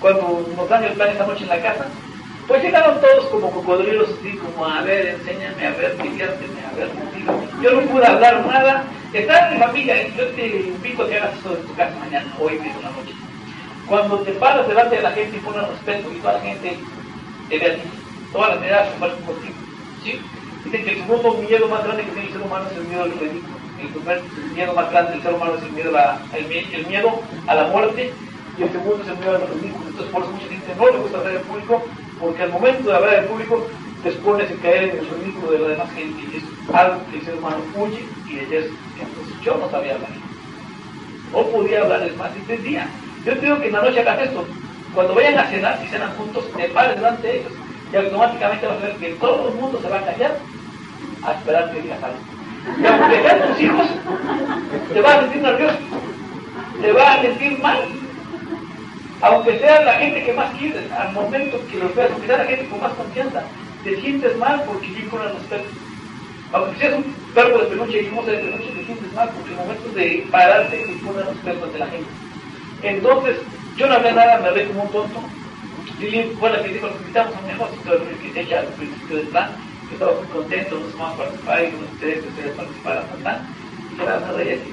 S3: cuando nos dan el plan esa noche en la casa, pues llegaron todos como cocodrilos, así como, a ver, enséñame, a ver, diviérteme, a ver, dígame. Yo no pude hablar nada. Estaba en mi familia, yo te invito a que hagas eso en tu casa mañana, hoy mismo la noche. Cuando te paras delante de la gente y pones respeto y toda la gente te ve a ti todas las medidas comparten contigo. ¿sí? Dicen que el segundo miedo más grande que tiene el ser humano es el miedo al ridículo. El primer miedo más grande del ser humano es el miedo, a la, miedo a la muerte y el segundo es el miedo al ridículo. Entonces por eso mucha gente no le gusta hablar en público porque al momento de hablar en público te expones a caer en el ridículo de la demás gente y es algo que el ser humano huye y de eso. Entonces yo no sabía hablar. No podía hablar, es más, entendía. Yo te digo que en la noche hagas esto. Cuando vayan a cenar, si cenan juntos, te pares delante de ellos y automáticamente vas a ver que todo el mundo se va a callar a esperar que digas algo. Y aunque sean tus hijos, te vas a sentir nervioso, te vas a sentir mal. Aunque sea la gente que más quieres, al momento que los veas, aunque sea la gente con más confianza, te sientes mal porque con el respeto. Aunque seas un perro de peluche y moza de peluche, te sientes mal porque en momentos de pararte te el respeto ante la gente. Entonces, yo no hablé nada, me reí como un tonto, Lili fue la que dijo, invitamos a un negocio que ella al principio del plan, que estaba muy contento, nos vamos a participar y con ustedes, que ustedes participaran ¿verdad? Y yo la reía así,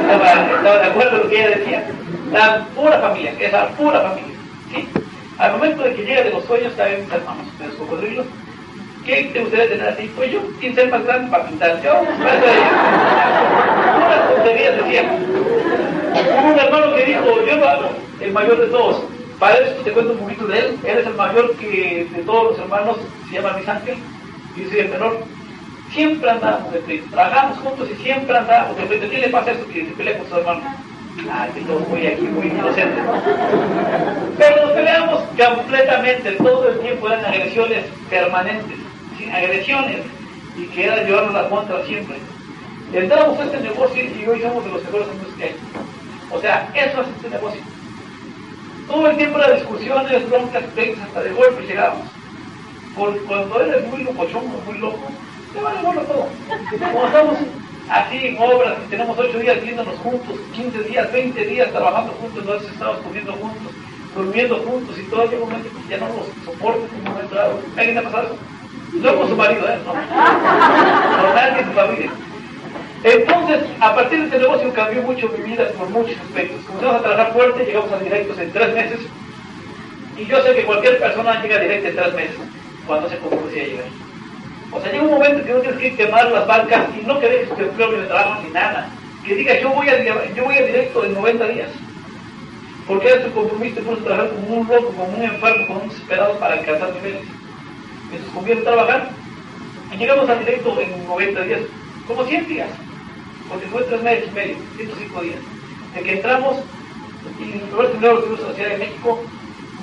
S3: estaba, estaba de acuerdo con lo que ella decía. La pura familia, esa pura familia. ¿sí? Al momento de que llega de los sueños, caen mis hermanos, de los cocodrilos, ¿qué te gustaría tener así? Pues yo quiero ser más grande para pintar. Yo, unas tonterías decía. Un hermano que dijo, yo lo hago, el mayor de todos. Para esto te cuento un poquito de él. Él es el mayor que de todos los hermanos, se llama Luis Ángel, y soy el menor. Siempre andábamos de frente, trabajamos juntos y siempre andábamos de frente. ¿Qué le pasa a eso que se pelea con su hermano? Ah, que todo muy aquí, muy inocente. Pero nos peleamos completamente, todo el tiempo eran agresiones permanentes, sin agresiones, y que era llevarnos la contra siempre. Entramos a este negocio y hoy somos de los mejores amigos que hay. O sea, eso es este negocio. Todo el tiempo era discusiones, broncas, pleitos, hasta de golpe llegábamos. Por, cuando eres muy locochón, muy loco, te vale gorro todo. Cuando estamos así en obras, y tenemos ocho días viéndonos juntos, 15 días, 20 días trabajando juntos, entonces estamos comiendo juntos, durmiendo juntos y todo, llega un momento que ya no los soporto en un momento dado. ¿Alguien ha pasado eso? No con su marido, ¿eh? No. Con nadie en su familia. Entonces, a partir de este negocio cambió mucho mi vida por muchos aspectos. Comenzamos a trabajar fuerte, llegamos a directos en tres meses. Y yo sé que cualquier persona llega directo en tres meses, cuando se compromete a llegar. O sea, llega un momento que no tienes que quemar las bancas y no que dejes tu empleo ni trabajo ni nada. Que diga, yo voy a, yo voy a directo en 90 días. Porque eres tu compromiso, a trabajar como un loco, como un enfermo, como un desesperado para alcanzar niveles. Entonces conviene trabajar. Y llegamos a directo en 90 días, como 100 días porque fue tres meses y medio, 105 días. De que entramos y primero lo tuvimos en la Ciudad de México,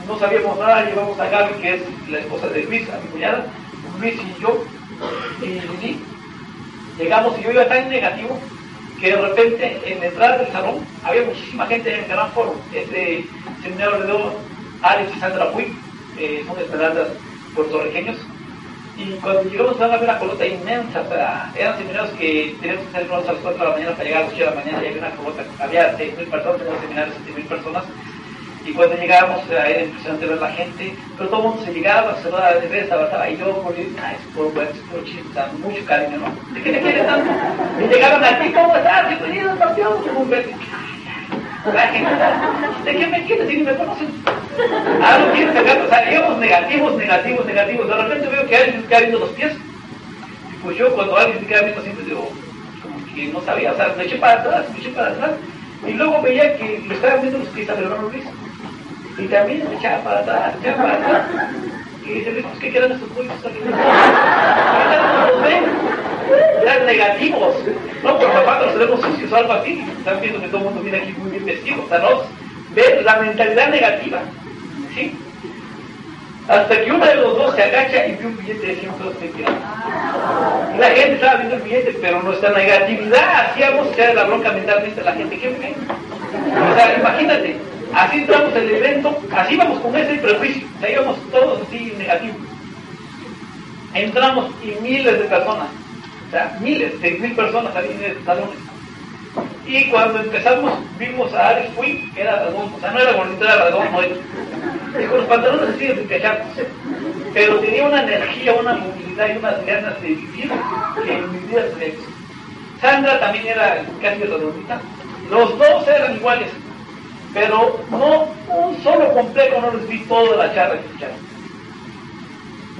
S3: no sabíamos nada, llevamos a Gaby, que es la esposa de Luis, a mi cuñada, Luis y yo, y Lili. Llegamos y yo iba tan negativo que de repente en la entrada del salón había muchísima gente en el gran foro. Este seminario de Alex y Sandra Puy, eh, son esperanzas puertorriqueños, y cuando llegamos a ver una colota inmensa, o sea, eran seminarios que teníamos que salir a las 4 de la mañana para llegar a las 8 de la mañana y había una colota, había 6.000 personas, en los seminarios 7.000 personas. Y cuando llegábamos era impresionante ver la gente, pero todo el mundo se llegaba, se daba de vez, abrazaba, y yo por ir, ah, es por bueno, es por chiste, mucho cariño, ¿no? ¿De qué te quieres tanto? Y llegaban aquí, ¿cómo estás? Bienvenido, campeón, un beso. La gente, ¿de qué me quieres? Si me conocen. Ah, no sacar, o sea, íbamos negativos, negativos, negativos. De repente veo que alguien se queda viendo los pies. Y pues yo cuando alguien se queda viendo siempre digo, como que no sabía, o sea, me eché para atrás, me eché para atrás. Y luego veía que me estaban viendo los pies al hermano Luis. Y también me echaba para atrás, me echaba para atrás. Y dice, pues, ¿qué quedan estos pollos aquí? los? Eran negativos. No, por papá nos tenemos sucios o algo así. Están viendo que todo el mundo viene aquí muy bien vestido. O sea, no, ven la mentalidad negativa. ¿Sí? Hasta que uno de los dos se agacha y ve un billete de 100 pesos tirado. Y la gente estaba viendo el billete, pero nuestra negatividad hacíamos que la bronca mentalmente a la gente. ¿Qué ve? O sea, imagínate, así entramos en el evento, así vamos con ese prejuicio, o sea, íbamos todos así negativos. Entramos y miles de personas, o sea, miles, seis mil personas en el salones. Y cuando empezamos, vimos a Alex Fui, que era dragón, o sea, no era gordito, era dragón, no Y con los pantalones así de Pero tenía una energía, una movilidad y unas ganas de vivir que en mi vida se Sandra también era casi redondita. Los dos eran iguales, pero no un solo complejo no les vi toda la charla que escucharon.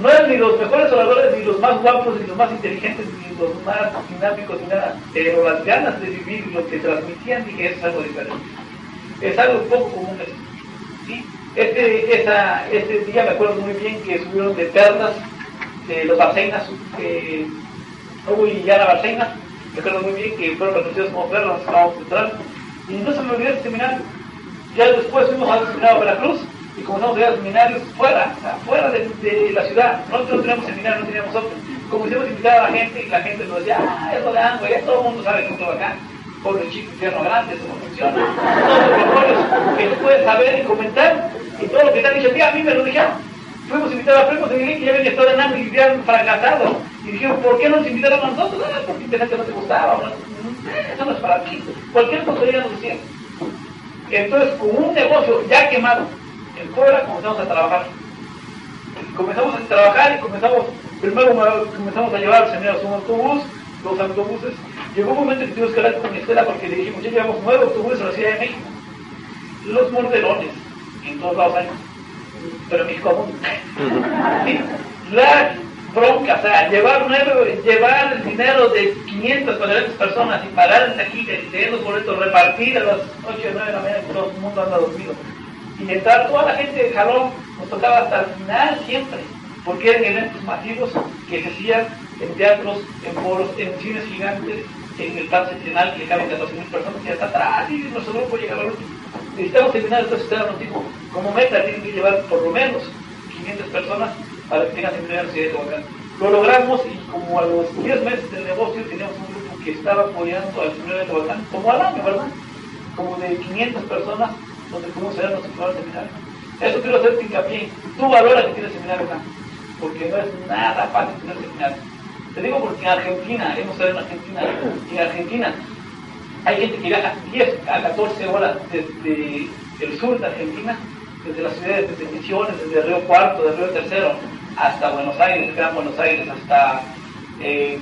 S3: No eran ni los mejores oradores, ni los más guapos, ni los más inteligentes, ni los más dinámicos, ni nada, pero las ganas de vivir lo que transmitían, dije, es algo diferente. Es algo poco común. ¿sí? Este, esa, este día me acuerdo muy bien que subieron de pernas de los Barceinas, eh, Hugo y Yana Barceinas, me acuerdo muy bien que fueron reconocidos como perlas, vamos detrás, y no se me olvidó ese seminario. Ya después fuimos al seminario a Veracruz, y a ir a seminarios fuera, o sea, fuera de, de, la ciudad. Nosotros no teníamos seminarios, no teníamos otros. Comenzamos a invitar a la gente y la gente nos decía, ah, eso de Ango, ya todo el mundo sabe cómo va acá. Pobre chico, infierno grande, eso no funciona. Todos los que tú puedes saber y comentar, y todo lo que te han dicho a mí me lo dijeron. Fuimos a invitar a primos de que ya habían estado en Ango y habían fracasado. Y dijeron, ¿por qué no nos invitaron a nosotros? Ah, porque interesante no te gustaba. No, eso no es para ti. Cualquier tontería nos decían. Entonces, con un negocio ya quemado, en fuera comenzamos a trabajar. Comenzamos a trabajar y comenzamos, primero comenzamos a llevar señores un autobús, dos autobuses. Llegó un momento que tuvimos que hablar con Estela porque le dijimos, ya llevamos nueve autobuses a la Ciudad de México. Los morderones, en todos lados hay. pero en México aún. ¿Sí? La bronca, o sea, llevar, nueve, llevar el dinero de 500, 400 personas y pararse aquí teniendo por esto, repartir a las 8 o 9 de la mañana que todo el mundo anda dormido. Y entrar toda la gente de jalón, nos tocaba hasta el final siempre, porque eran eventos masivos que se hacían en teatros, en foros, en cines gigantes, en el Parque Central que caben 14.000 personas y hasta atrás, y nuestro grupo llegaba al último. Necesitamos terminar ciudad nos dijo, como meta tienen que llevar por lo menos 500 personas para que tengan la ciudad de Tehuacán. Lo logramos y como a los 10 meses del negocio teníamos un grupo que estaba apoyando al seminario de Tehuacán, como al año, ¿verdad? Como de 500 personas donde pudimos hacer nuestro primer seminario. Eso quiero hacerte hincapié. Tú valora que tienes seminario acá, porque no es nada fácil tener seminario. Te digo porque en Argentina, hemos estado en Argentina, en Argentina hay gente que viaja 10 a 14 horas desde el sur de Argentina, desde las ciudades, desde Misiones, desde Río Cuarto, desde Río Tercero, hasta Buenos Aires, Gran Buenos Aires, hasta, eh,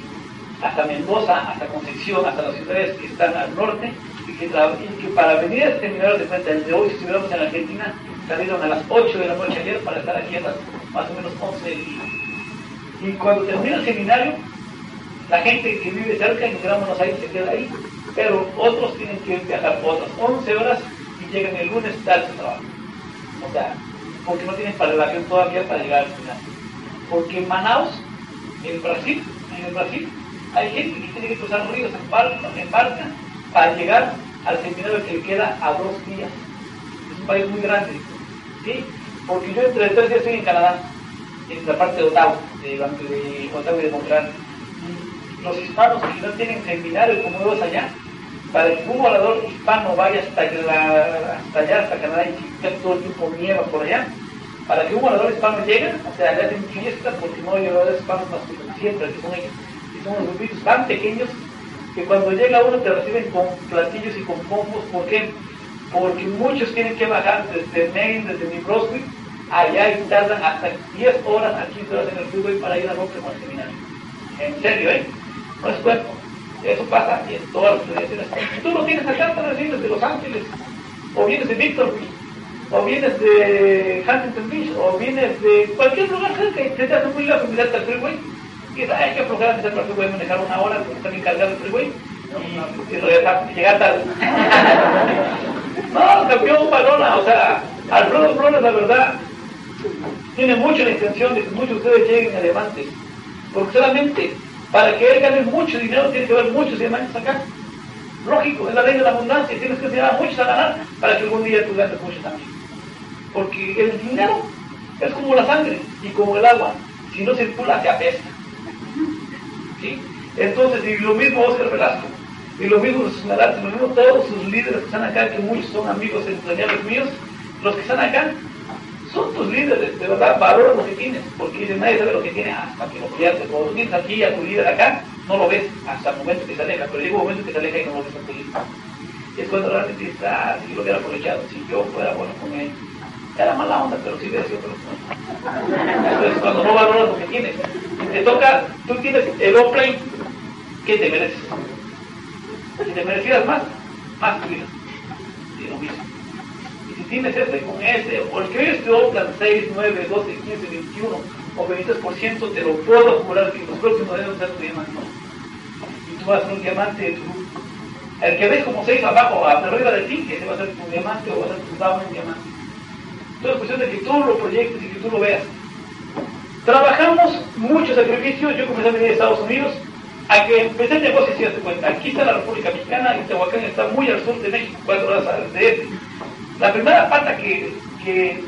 S3: hasta Mendoza, hasta Concepción, hasta las ciudades que están al norte, que, y que para venir a este seminario de cuenta, el de hoy, si estuviéramos en Argentina, salieron a las 8 de la noche ayer para estar aquí a las más o menos 11 del día. Y cuando termina el seminario, la gente que vive cerca en Gran Buenos Aires se queda ahí, pero otros tienen que viajar otras 11 horas y llegan el lunes tarde su trabajo. O sea, porque no tienen relación todavía para llegar al final. Porque en Manaus, en Brasil, en el Brasil, hay gente que tiene que cruzar ríos en barca para llegar al seminario que le queda a dos días. Es un país muy grande, ¿sí? Porque yo entre tres días estoy en Canadá, en la parte de Ottawa, de, de Ottawa y de Montreal. Los hispanos que no tienen seminario como ellos allá, para que un orador hispano vaya hasta, allá, hasta Canadá, y que todo el tiempo nieva por allá, para que un orador hispano llegue, o sea, le hacen fiestas porque no hay oradores hispanos más que siempre, que son ellos. Y son unos grupitos tan pequeños que cuando llega uno te reciben con platillos y con pompos. ¿Por qué? Porque muchos tienen que bajar desde Maine, desde New Brunswick, allá y tardan hasta 10 horas a 15 horas en el fútbol para ir a Roque con el seminario. En serio, ¿eh? No es cuento. Eso pasa en todas las universidades. Si tú lo tienes acá, tal vienes de Los Ángeles, o vienes de Victorville, o vienes de Huntington Beach, o vienes de cualquier lugar cerca y te das muy lejos mirarte al freeway. Y hay que aflojar antes del freeway, manejar una hora porque está bien cargado el freeway y, y regresar, llegar tarde. no, cambió un balona, o sea, Alfredo Flores, la verdad, tiene mucho la intención de que muchos de ustedes lleguen a Levante, porque solamente para que él gane mucho dinero tiene que haber muchos diamantes acá. Lógico, es la ley de la abundancia, tienes que a muchos a ganar para que algún día tú ganes mucho también. Porque el dinero es como la sangre y como el agua, si no circula se apesta. Entonces, y lo mismo Oscar Velasco, y lo mismo sus lo mismo todos sus líderes que están acá, que muchos son amigos entrañables míos, los que están acá son tus líderes, de verdad, valora lo que tienes, porque nadie sabe lo que tiene hasta que lo pierde. Cuando tienes aquí a tu líder acá, no lo ves hasta el momento que se aleja, pero llega un momento que se aleja y no lo ves a tu. Y es cuando realmente dices, ah, si lo hubiera aprovechado, si yo fuera bueno con él. Era mala onda, pero sí hubiera sido otro. Entonces, cuando no valoras lo que tienes, y te toca, tú tienes el Oplay, ¿qué te mereces? Si te merecieras más, más tuvieras. Y mismo tienes este con ese, o el que te Oplan 6, 9, 12, 15, 21 o 23%, te lo puedo asegurar que los próximos deben ser tu diamante. Y tú vas a ser un diamante El que ves como 6 abajo, arriba de ti, ese va a ser tu diamante o va a ser tu down diamante. Entonces es cuestión de que tú lo proyectes y que tú lo veas. Trabajamos muchos sacrificios, yo comencé a venir a Estados Unidos, a que empecé el negocio, si te cuenta, aquí está la República Mexicana y Tehuacán está muy al sur de México, cuatro horas de este. La primera pata que, que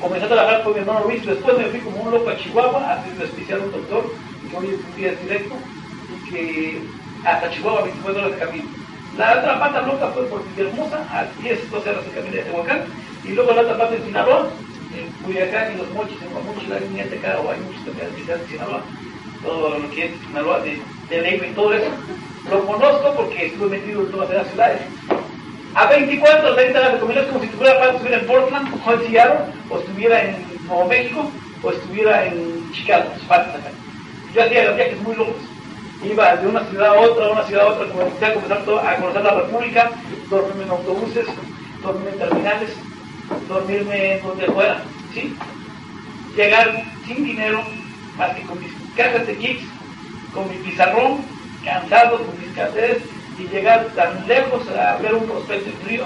S3: comencé a trabajar fue mi hermano Luis, después me fui como un loco a Chihuahua, a un especial un doctor, que hoy es un día directo, y que hasta Chihuahua 24 horas de camino. La otra pata loca fue por Villahermosa, a 10, 12 horas de camino de Tehuacán, y luego la otra pata en Sinaloa, en Culiacán y los mochis, en Guamuchi, la línea de hay muchos de Sinaloa, todo lo que es Sinaloa, de, de y todo eso. Lo conozco porque estuve metido en todas las ciudades a 24 o 30 horas de comida es como si estuviera, estuviera en Portland, o en Seattle, o estuviera en Nuevo México, o estuviera en Chicago, acá. Yo hacía los viajes muy locos. Iba de una ciudad a otra, a una ciudad a otra, comencé a comenzar a conocer la República, dormirme en autobuses, dormirme en terminales, dormirme donde fuera, ¿sí? llegar sin dinero, que con mis cajas de kicks, con mi pizarrón, cansado con mis cassettes, y llegar tan lejos a ver un prospecto en frío,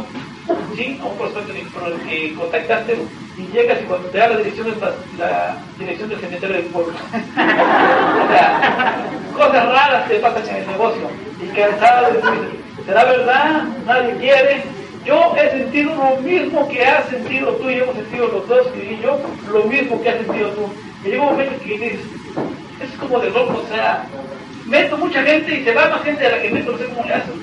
S3: ¿sí? a un prospecto por el que contactaste y llegas y cuando te da la dirección es la, dirección del cementerio del pueblo. o sea, cosas raras te pasan en el negocio y cansado, ¿será verdad? Nadie quiere. Yo he sentido lo mismo que has sentido tú y hemos sentido los dos, y yo, lo mismo que has sentido tú. Y llega un momento que dices, es como de loco, o sea, meto mucha gente y se va más gente de la que meto, no sé cómo le hacen.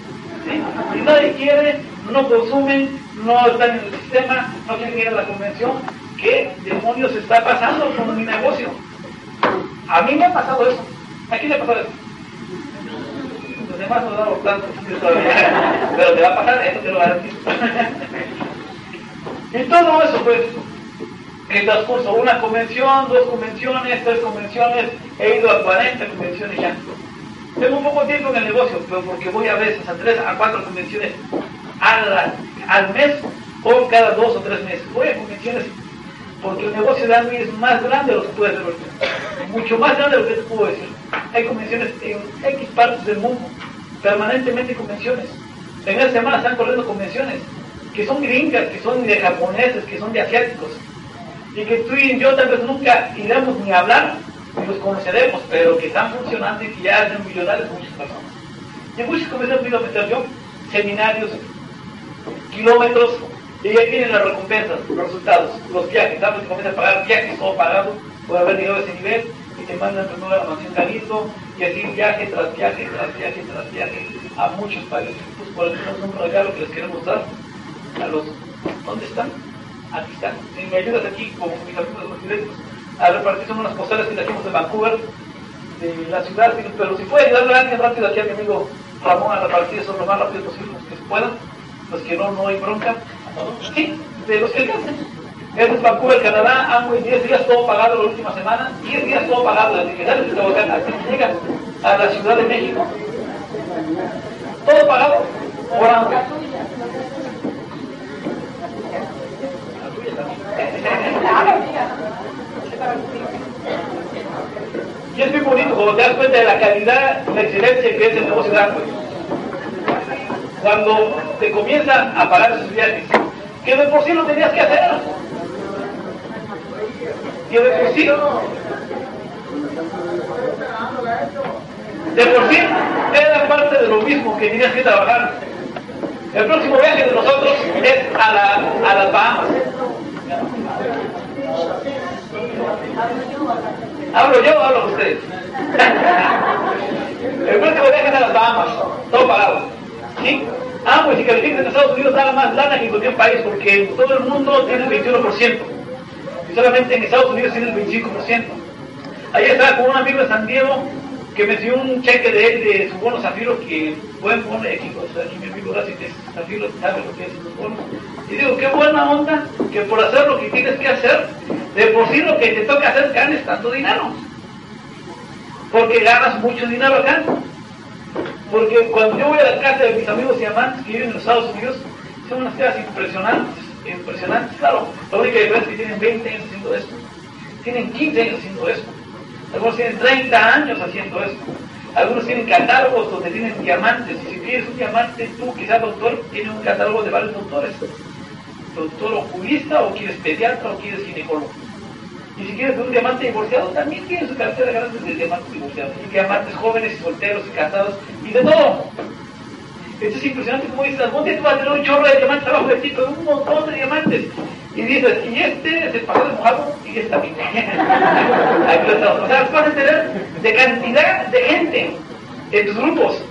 S3: Y nadie quiere, no consumen, no están en el sistema, no quieren ir a la convención. ¿Qué demonios está pasando con mi negocio? A mí me ha pasado eso. ¿A quién le ha pasado eso? Los demás no damos tanto todavía, pero te va a pasar, eso te lo garantizo. y todo eso, pues, en transcurso, una convención, dos convenciones, tres convenciones, he ido a 40 convenciones ya. Tengo un poco tiempo en el negocio, pero porque voy a veces a tres, a cuatro convenciones al, al mes o cada dos o tres meses. Voy a convenciones porque el negocio de Andy es más grande de lo que puede ser Mucho más grande de lo que puedo decir. Hay convenciones en X partes del mundo, permanentemente convenciones. En esta semana están corriendo convenciones que son gringas, que son de japoneses, que son de asiáticos. Y que tú y yo tal vez nunca iremos ni a hablar, los conoceremos, pero que están funcionando y que ya hacen millonarios muchas personas. Y en muchas convenciones a meter yo, seminarios, kilómetros, y ahí tienen las recompensas, los resultados, los viajes, sabes que comienzan a pagar viajes todo pagado por haber llegado a ese nivel y te mandan a la mansión Galindo y así viaje tras viaje, tras viaje, tras viaje a muchos países. Pues por eso es un regalo que les queremos dar a los... ¿Dónde están? Aquí están. Si me ayudas aquí, como mis amigos los directos, a repartir son unas postales que trajimos de Vancouver, de la ciudad, pero si puede ayudarle alguien rápido aquí a mi amigo Ramón a repartir eso lo más rápido posible que puedan, los que no, no hay bronca. Sí, de los que alcancen. Es Vancouver, Canadá, Amway, 10 días todo pagado la última semana, 10 días todo pagado que sales de Tehuacán hasta que llegas a la Ciudad de México. Todo pagado por Amway. Y es muy bonito cuando te das cuenta de la calidad la excelencia que es el negocio de Amway. Cuando te comienzan a pagar esos viajes, que de por sí lo tenías que hacer. Que de por sí. De por sí era parte de lo mismo que tenías que trabajar. El próximo viaje de nosotros es a, la, a las Bahamas. ¿Hablo yo hablo ustedes? El próximo viaje es a las Bahamas, todo pagado. ¿Sí? Ah, pues si califican en Estados Unidos da más lana que en cualquier país, porque todo el mundo tiene el 21%. Y solamente en Estados Unidos tiene el 25%. Ayer estaba con un amigo de San Diego que me dio un cheque de él de su bono Zafiro, que pueden poner aquí, o sea, aquí mi amigo Horacio que es Zafiro sabe lo que es los bonos. Y digo, qué buena onda que por hacer lo que tienes que hacer, de por sí lo que te toca hacer ganes tanto dinero. Porque ganas mucho dinero acá. Porque cuando yo voy a la casa de mis amigos y amantes que viven en los Estados Unidos, son unas casas impresionantes, impresionantes, claro. La única diferencia es que tienen 20 años haciendo esto. Tienen 15 años haciendo esto. Algunos tienen 30 años haciendo esto. Algunos tienen catálogos donde tienen diamantes. Y si tienes un diamante, tú quizás doctor, tienes un catálogo de varios doctores. Doctor oculista, o quieres pediatra, o quieres ginecólogo. Y si quieres un diamante divorciado, también tiene su cartera grande de diamantes divorciados. Y diamantes jóvenes y solteros y casados y de todo. Esto es impresionante como dices, ¿dónde tú vas a tener un chorro de diamantes abajo de ti con un montón de diamantes? Y dices, y este es el de mojado y este también. o sea, vas a tener de cantidad de gente en tus grupos.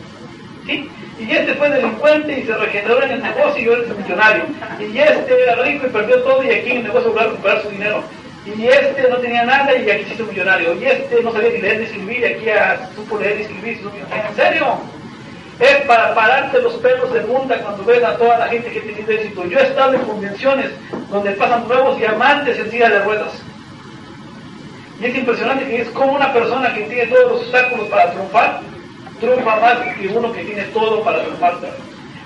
S3: ¿sí? Y este fue delincuente y se regeneró en el negocio y ahora es millonario. Y este era rico y perdió todo y aquí en el negocio logra recuperar su dinero y este no tenía nada y aquí se hizo millonario, y este no sabía ni leer ni escribir y aquí a, supo leer y escribir. ¿En serio? Es para pararte los pelos de punta cuando ves a toda la gente que tiene éxito. Yo he estado en convenciones donde pasan nuevos diamantes en silla de ruedas. Y es impresionante que es como una persona que tiene todos los obstáculos para triunfar, triunfa más que uno que tiene todo para triunfar.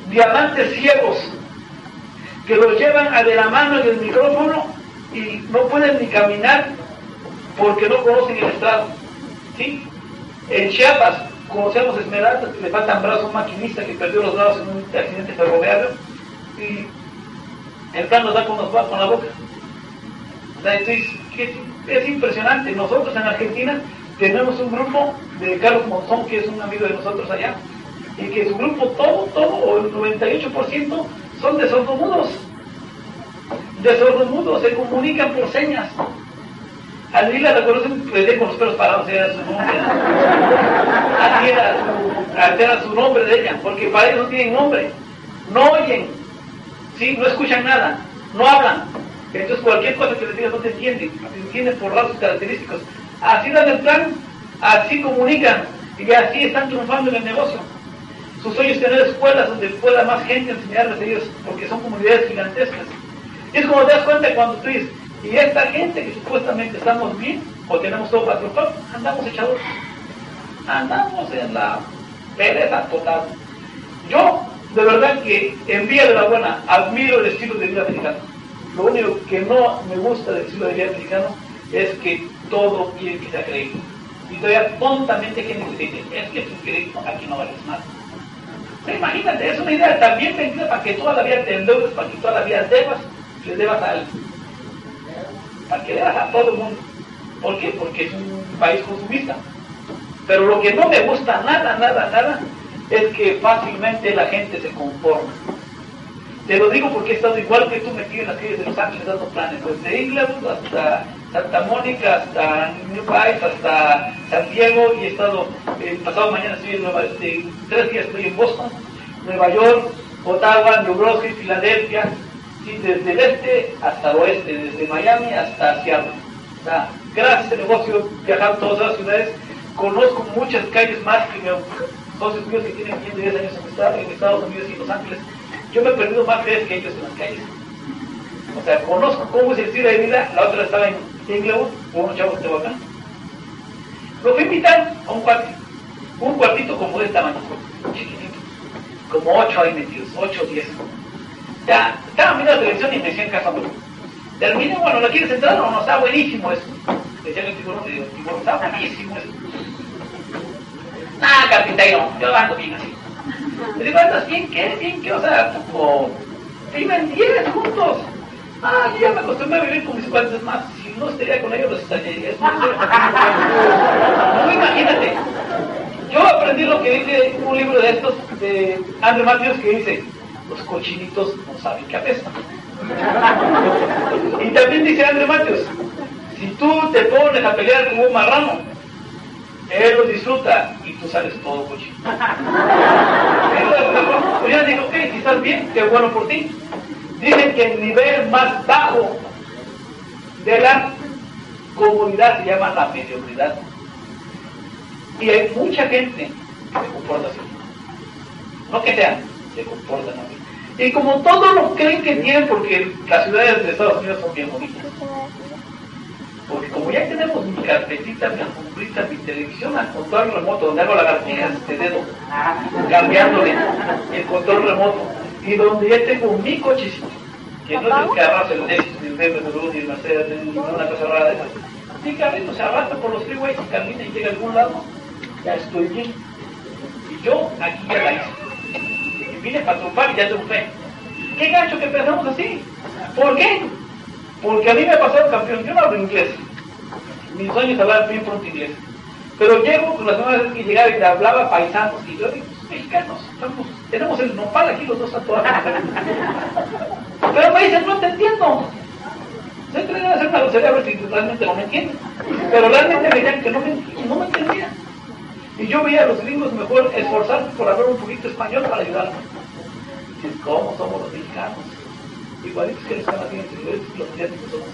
S3: Diamantes ciegos que los llevan a de la mano en el micrófono y no pueden ni caminar porque no conocen el Estado. ¿sí? En Chiapas conocemos Esmeralda, que le faltan brazos a maquinista que perdió los brazos en un accidente ferroviario y el plan nos da con, los, con la boca. O sea, es, es impresionante. Nosotros en Argentina tenemos un grupo de Carlos Monzón, que es un amigo de nosotros allá, y que su grupo todo, todo, o el 98% son de sordomudos. De sordomudos, se comunican por señas. A Lila la conocen pues, con los pelos parados, era su nombre. Así su nombre de ella, porque para ellos no tienen nombre. No oyen, ¿sí? no escuchan nada, no hablan. Entonces cualquier cosa que les digas no te entienden, te entienden por rasgos característicos. Así dan el plan, así comunican y así están triunfando en el negocio. Su sueño es tener escuelas donde pueda más gente enseñarles a ellos, porque son comunidades gigantescas. Y es como te das cuenta cuando tú dices, y esta gente que supuestamente estamos bien, o tenemos todo para andamos echados. Andamos en la pereza total. Yo, de verdad que en vía de la buena, admiro el estilo de vida americano. Lo único que no me gusta del estilo de vida americano es que todo quiere que sea creído. Y todavía tontamente gente que dice, es que tu crédito aquí no vales nada. Imagínate, es una idea también vendida para que toda la vida te endeudes, para que toda la vida debas, le debas a alguien. Para que debas a todo el mundo. ¿Por qué? Porque es un país consumista. Pero lo que no me gusta nada, nada, nada, es que fácilmente la gente se conforma. Te lo digo porque he estado igual que tú metido en las calles de Los Ángeles dando planes, desde Inglewood hasta Santa Mónica, hasta New York, hasta San Diego, y he estado, el pasado mañana estoy en Nueva este, tres días estoy en Boston, Nueva York, Ottawa, New Brunswick, Filadelfia, desde el este hasta el oeste, desde Miami hasta Seattle. O sea, gracias a este negocio, viajar todas las ciudades, conozco muchas calles más que mis socios míos que tienen 15 10 años en Estados Unidos y Los Ángeles. Yo me he perdido más veces que ellos en las calles. O sea, conozco cómo es el estilo de vida, la otra estaba en Inglewood, con unos chavos de Tehuacán. Lo fui a invitar a un cuartito, un cuartito como de este tamaño, chiquitito, como 8 ahí metidos, 8 o 10. Ya, estaba mirando la televisión y me decían casa Terminé, bueno, ¿lo quieres entrar o no? Está buenísimo eso. Decía el tiburón, digo, tiburón, está buenísimo eso. Ah, carpintero, yo ando bien así. Le digo, ¿andas bien qué? ¿Bien qué? O sea, como... Viven 10 juntos. Ah, yo ya me acostumbré a vivir con mis cuates más. Si no estaría con ellos, los extrañaría. No, imagínate. Yo aprendí lo que dice un libro de estos, de Andrew Matthews, que dice, los cochinitos no saben qué apestan. y también dice Andrew Matthews, si tú te pones a pelear con un marrano, él lo disfruta y tú sales todo cochino. Pues yo digo, ok, si estás bien, qué bueno por ti. Dicen que el nivel más bajo de la comunidad se llama la mediocridad. Y hay mucha gente que se comporta así. No que sean, se comportan así. Y como todos lo creen que tienen, porque las ciudades de Estados Unidos son bien bonitas. Porque como ya tenemos mi carpetita, mi alfombrita, mi televisión al control remoto, donde hago lagartijas de dedo, cambiándole el control remoto y donde ya tengo mi cochecito, que no es el carro, el Nexus, ni el BMW, ni el Mercedes, ni una cosa rara de esas. Mi carrito se arrastra por los freeways y camina y llega a algún lado, ya estoy bien. Y yo aquí ya la hice. Vine para triunfar y ya triunfé. ¿Qué gancho que pensamos así? ¿Por qué? Porque a mí me ha pasado campeón, yo no hablo inglés. Mi sueño es hablar bien pronto inglés. Pero llego con las veces que llegaba y le hablaba paisanos y yo digo, mexicanos, tenemos el nopal aquí los dos tatuados. Pero me dicen, no te entiendo. Se a hacer una grosería a ver si realmente no me entienden. Pero realmente me decían que no me, no me entendían. Y yo veía a los gringos mejor esforzarse por hablar un poquito español para ayudarme. ¿Cómo somos los mexicanos? Igualitos que los canadienses, los asiáticos somos.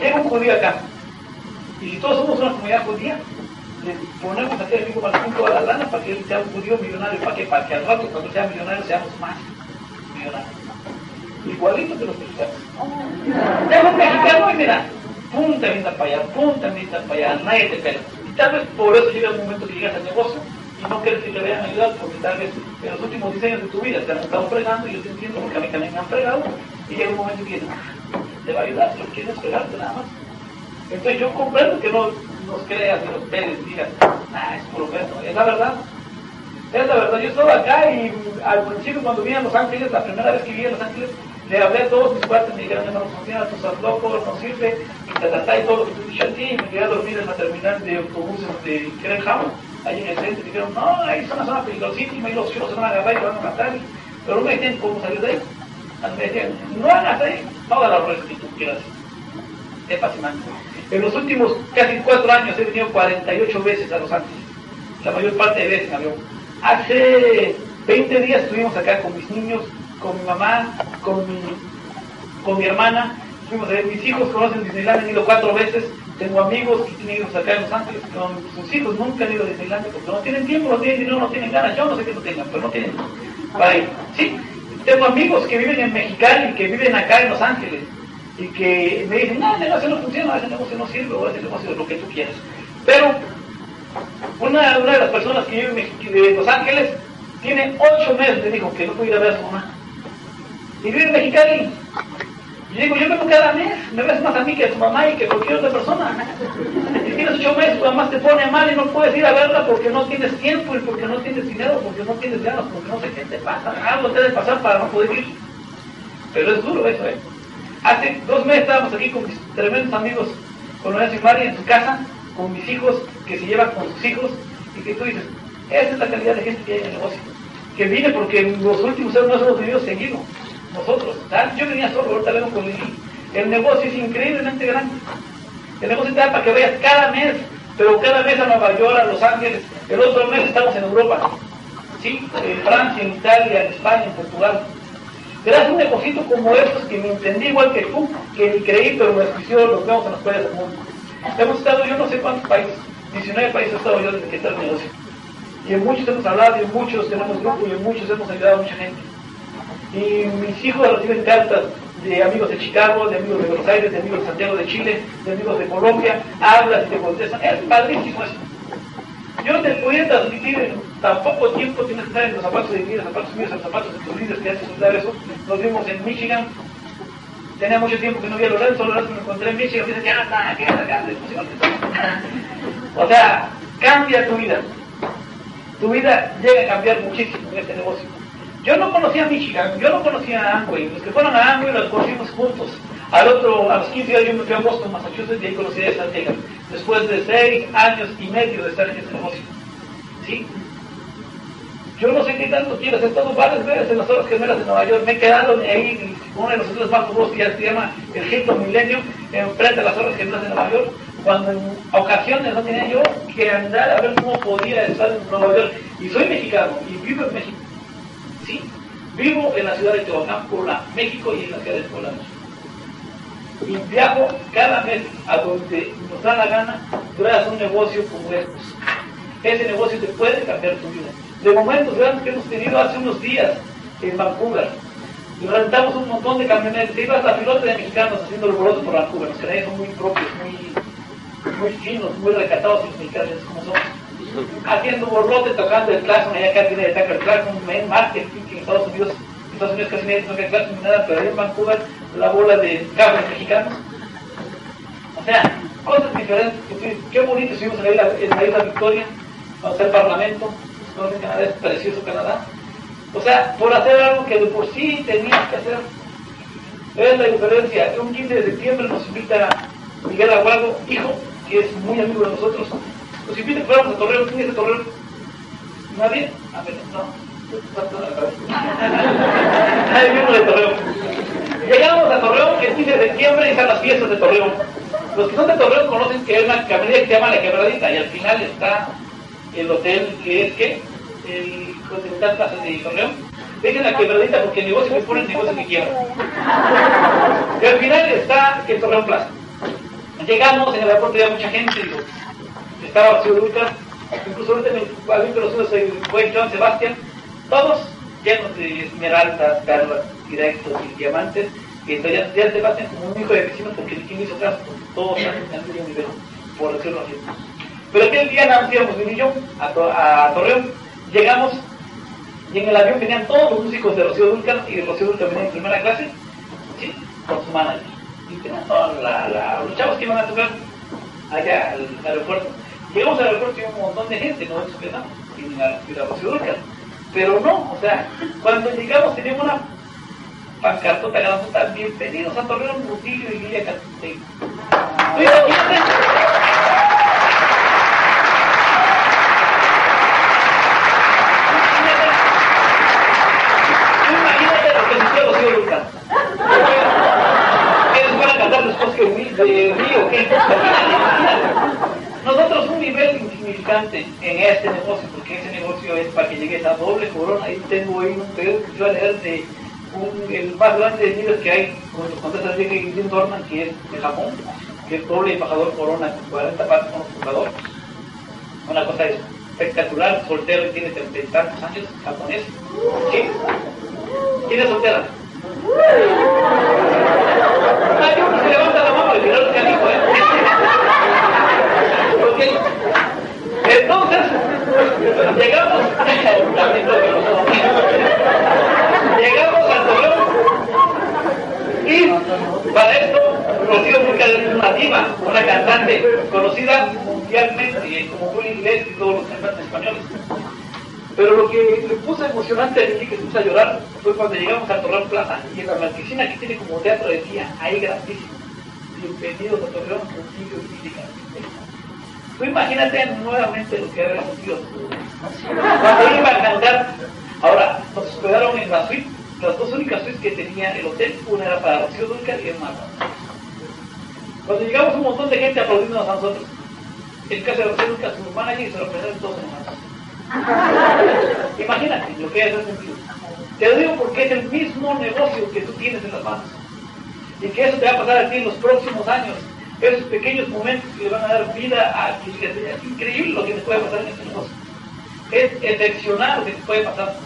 S3: Llega un judío acá. Y si todos somos una comunidad judía, le ponemos a hacer amigo Martín toda la lana para que él sea un judío millonario, para que, para que al rato cuando sea millonario seamos más millonarios. Igualito que los mexicanos. Llega un mexicano y mira, pum, te avientan para allá, pum, te avientan para allá, nadie te pega. Y tal vez por eso llega un momento que llegas al negocio y no quieres que le vean ayudar porque tal vez en los últimos 10 años de tu vida te han estado fregando y yo te entiendo porque a mí también me han fregado y llega un momento que te va a ayudar, si quieres fregarte nada más Entonces yo comprendo que no nos creas ni los pedes digan, ah, es puro es la verdad. Es la verdad, yo estaba acá y al principio cuando vine a Los Ángeles, la primera vez que vine a Los Ángeles, le hablé a todos mis cuates, me dijeron, no funciona, tú estás loco, no sirve, y ta, y todo lo que tú dices a ti, y me quedé a dormir en la terminal de autobuses de Greenhound, ahí en el centro, y dijeron, no, ahí es una zona peligrosísima, y los chicos se van a agarrar y te van a matar, pero no me decían cómo salir de ahí. Me decían, no hagas ahí todas las redes que tú quieras. Es fascinante. En los últimos casi cuatro años he venido 48 veces a Los Ángeles, la mayor parte de veces en avión. Hace 20 días estuvimos acá con mis niños, con mi mamá, con mi, con mi hermana. Fuimos a ver, mis hijos conocen Disneyland, han ido cuatro veces. Tengo amigos que tienen hijos acá en Los Ángeles, con sus hijos nunca han ido a Disneyland porque no tienen tiempo, no tienen dinero, no tienen ganas. Yo no sé qué no tengan, pero no tienen para ir. Sí, tengo amigos que viven en Mexicali, que viven acá en Los Ángeles y que me dicen, no, ese negocio no funciona, ese negocio no sirve, o ese negocio es lo que tú quieras. Pero una, una de las personas que vive en Los Ángeles tiene ocho meses, me dijo, que no puede ir a ver a su mamá. Y vive en Mexicali. Y digo, yo vengo cada mes, me ves más a mí que a tu mamá y que cualquier otra persona. Y tienes ocho meses, tu mamá te pone mal y no puedes ir a verla porque no tienes tiempo y porque no tienes dinero, porque no tienes ganas, porque no sé qué te pasa. Algo te debe pasar para no poder ir. Pero es duro eso, ¿eh? Hace dos meses estábamos aquí con mis tremendos amigos, con Lorenzo y Mari en su casa, con mis hijos, que se llevan con sus hijos, y que tú dices, esa es la calidad de gente que hay en el negocio. Que viene porque en los últimos años no hemos tenido seguido. Nosotros, yo venía solo, ahorita vengo con Lili. El negocio es increíblemente grande. El negocio te da para que vayas cada mes, pero cada mes a Nueva York, a Los Ángeles. El otro mes estamos en Europa. ¿Sí? En Francia, en Italia, en España, en Portugal. Gracias a un negocio como estos que me entendí igual que tú, que ni creí, pero me escuchó los vemos en las playas del mundo. Hemos estado yo no sé cuántos países, 19 países he estado yo desde que está el negocio. Y en muchos hemos hablado, y en muchos tenemos grupo, y en muchos hemos ayudado a mucha gente. Y mis hijos reciben cartas de amigos de Chicago, de amigos de Buenos Aires, de amigos de Santiago de Chile, de amigos de Colombia, hablas y te contestan. Es padrísimo eso. Yo te podía transmitir en tan poco tiempo, tienes que estar en los zapatos de mi los zapatos míos, los zapatos de tus líderes que hacen soltar eso. Nos vimos en Michigan. Tenía mucho tiempo que no vi a Lorenzo, Lorenzo me encontré en Michigan y dice, ya está, acá, O sea, cambia tu vida. Tu vida llega a cambiar muchísimo en este negocio. Yo no conocía a Michigan, yo no conocía a Amway. Los que fueron a Amway los conocimos juntos. Al otro, a los 15 años yo me fui a Boston, Massachusetts, y ahí conocí a esta Después de 6 años y medio de estar en este negocio. ¿Sí? Yo no sé qué tanto quieres, he estado varias veces en las horas gemelas de Nueva York, me he quedado ahí en uno de los hoteles más famosos que ya se llama el Hilton Millennium, enfrente de las horas gemelas de Nueva York, cuando en ocasiones no tenía yo que andar a ver cómo podía estar en Nueva York. Y soy mexicano y vivo en México. Vivo en la ciudad de Tehuacán, Puebla, México y en la ciudad de Puebla. Y viajo cada mes a donde nos da la gana gracias a un negocio como estos. Ese negocio te puede cambiar tu vida. De momentos grandes que hemos tenido hace unos días en Vancouver, rentamos un montón de camionetas, iba hasta pilotos de mexicanos haciendo el boloto por Vancouver. Los canadienses son muy propios, muy, muy finos, muy recatados los mexicanos como somos haciendo borlote, tocando el claxon, allá acá tiene de tocar el claxon, marketing Estados Unidos, Estados Unidos casi nadie toca ni nada, pero ahí en Vancouver la bola de cabros mexicanos. O sea, cosas diferentes. Qué bonito estuvimos en la isla, en la isla Victoria, conocer el Parlamento, Canadá, es precioso Canadá. O sea, por hacer algo que de por sí tenías que hacer. Es la diferencia. Un 15 de septiembre nos invita Miguel Aguado, hijo, que es muy amigo de nosotros, si pide que fuéramos a Torreón, ¿quién es de Torreón? ¿Nadie? A ver, no. Llegamos a Torreón el 15 de septiembre y están las fiestas de Torreón. Los que son de Torreón conocen que hay una camarilla que se llama La Quebradita y al final está el hotel que es que el Continental Plaza de Torreón. Dejen la quebradita porque el negocio que ponen el negocio que quiebra. Y al final está el Torreón Plaza. Llegamos, en el aeropuerto había mucha gente, digo, estaba vacío incluso ahorita en el los unos el buen John Sebastián, todos llenos de esmeraldas, perlas, directos y diamantes, que ya, ya Sebastián como un hijo de vecino porque el quien hizo caso, todos están en el mismo nivel, por decirlo así. Pero aquel día más íbamos y yo a, a Torreón, llegamos y en el avión venían todos los músicos de Rocío Dulcar y de Rocío Dulcar venían en primera clase, con su manager. Y tenían todos los chavos que iban a tocar allá al aeropuerto. Llegamos al aeropuerto y un montón de gente, no eso que no, y la, y la Dulce Pero no, o sea, cuando llegamos teníamos una pancartota grandota, bienvenidos a Torreón, Rutilio y Lilia Catutey. Imagínate lo que sintió Rocío Lucas. ¿Quieres van a cantar después que de río? ¿Qué? Nosotros un nivel insignificante en este negocio, porque ese negocio es para que llegue esa doble corona. Ahí tengo ahí un pedo que yo a leer de un, el más grande de que hay con los contratos de Jim Dorman, que es de Japón, que es doble embajador corona con 40 partes como jugador. Una cosa espectacular, soltero y tiene 30 y tantos años, japonés. ¿Sí? ¿Quién es soltera? Hay uno que levanta la mano y no que dijo, ¿eh? Entonces, llegamos, llegamos y para esto Rocío Furcal es una diva, una cantante conocida mundialmente como fue inglés y todos los cantantes españoles. Pero lo que le puso emocionante a mí, que se puso a llorar, fue cuando llegamos al Torreón Plaza y en la marquesina que tiene como teatro decía, ahí grandísimo, bienvenidos a Torreón, contigo y física. Tú imagínate nuevamente lo que había sentido. Cuando iba a cantar, ahora nos hospedaron en la suite, las dos únicas suites que tenía el hotel, una era para Rocío Dúrcal y el más. Cuando llegamos un montón de gente aplaudiéndonos a nosotros. El caso de Rocío Dúrcal, su manager y se lo presentaron todos hermanos. Imagínate lo que es sentido. Te lo digo porque es el mismo negocio que tú tienes en las manos. Y que eso te va a pasar a ti en los próximos años esos pequeños momentos que le van a dar vida a Es increíble lo que te puede pasar en este negocio. Es excepcional lo que te puede pasar.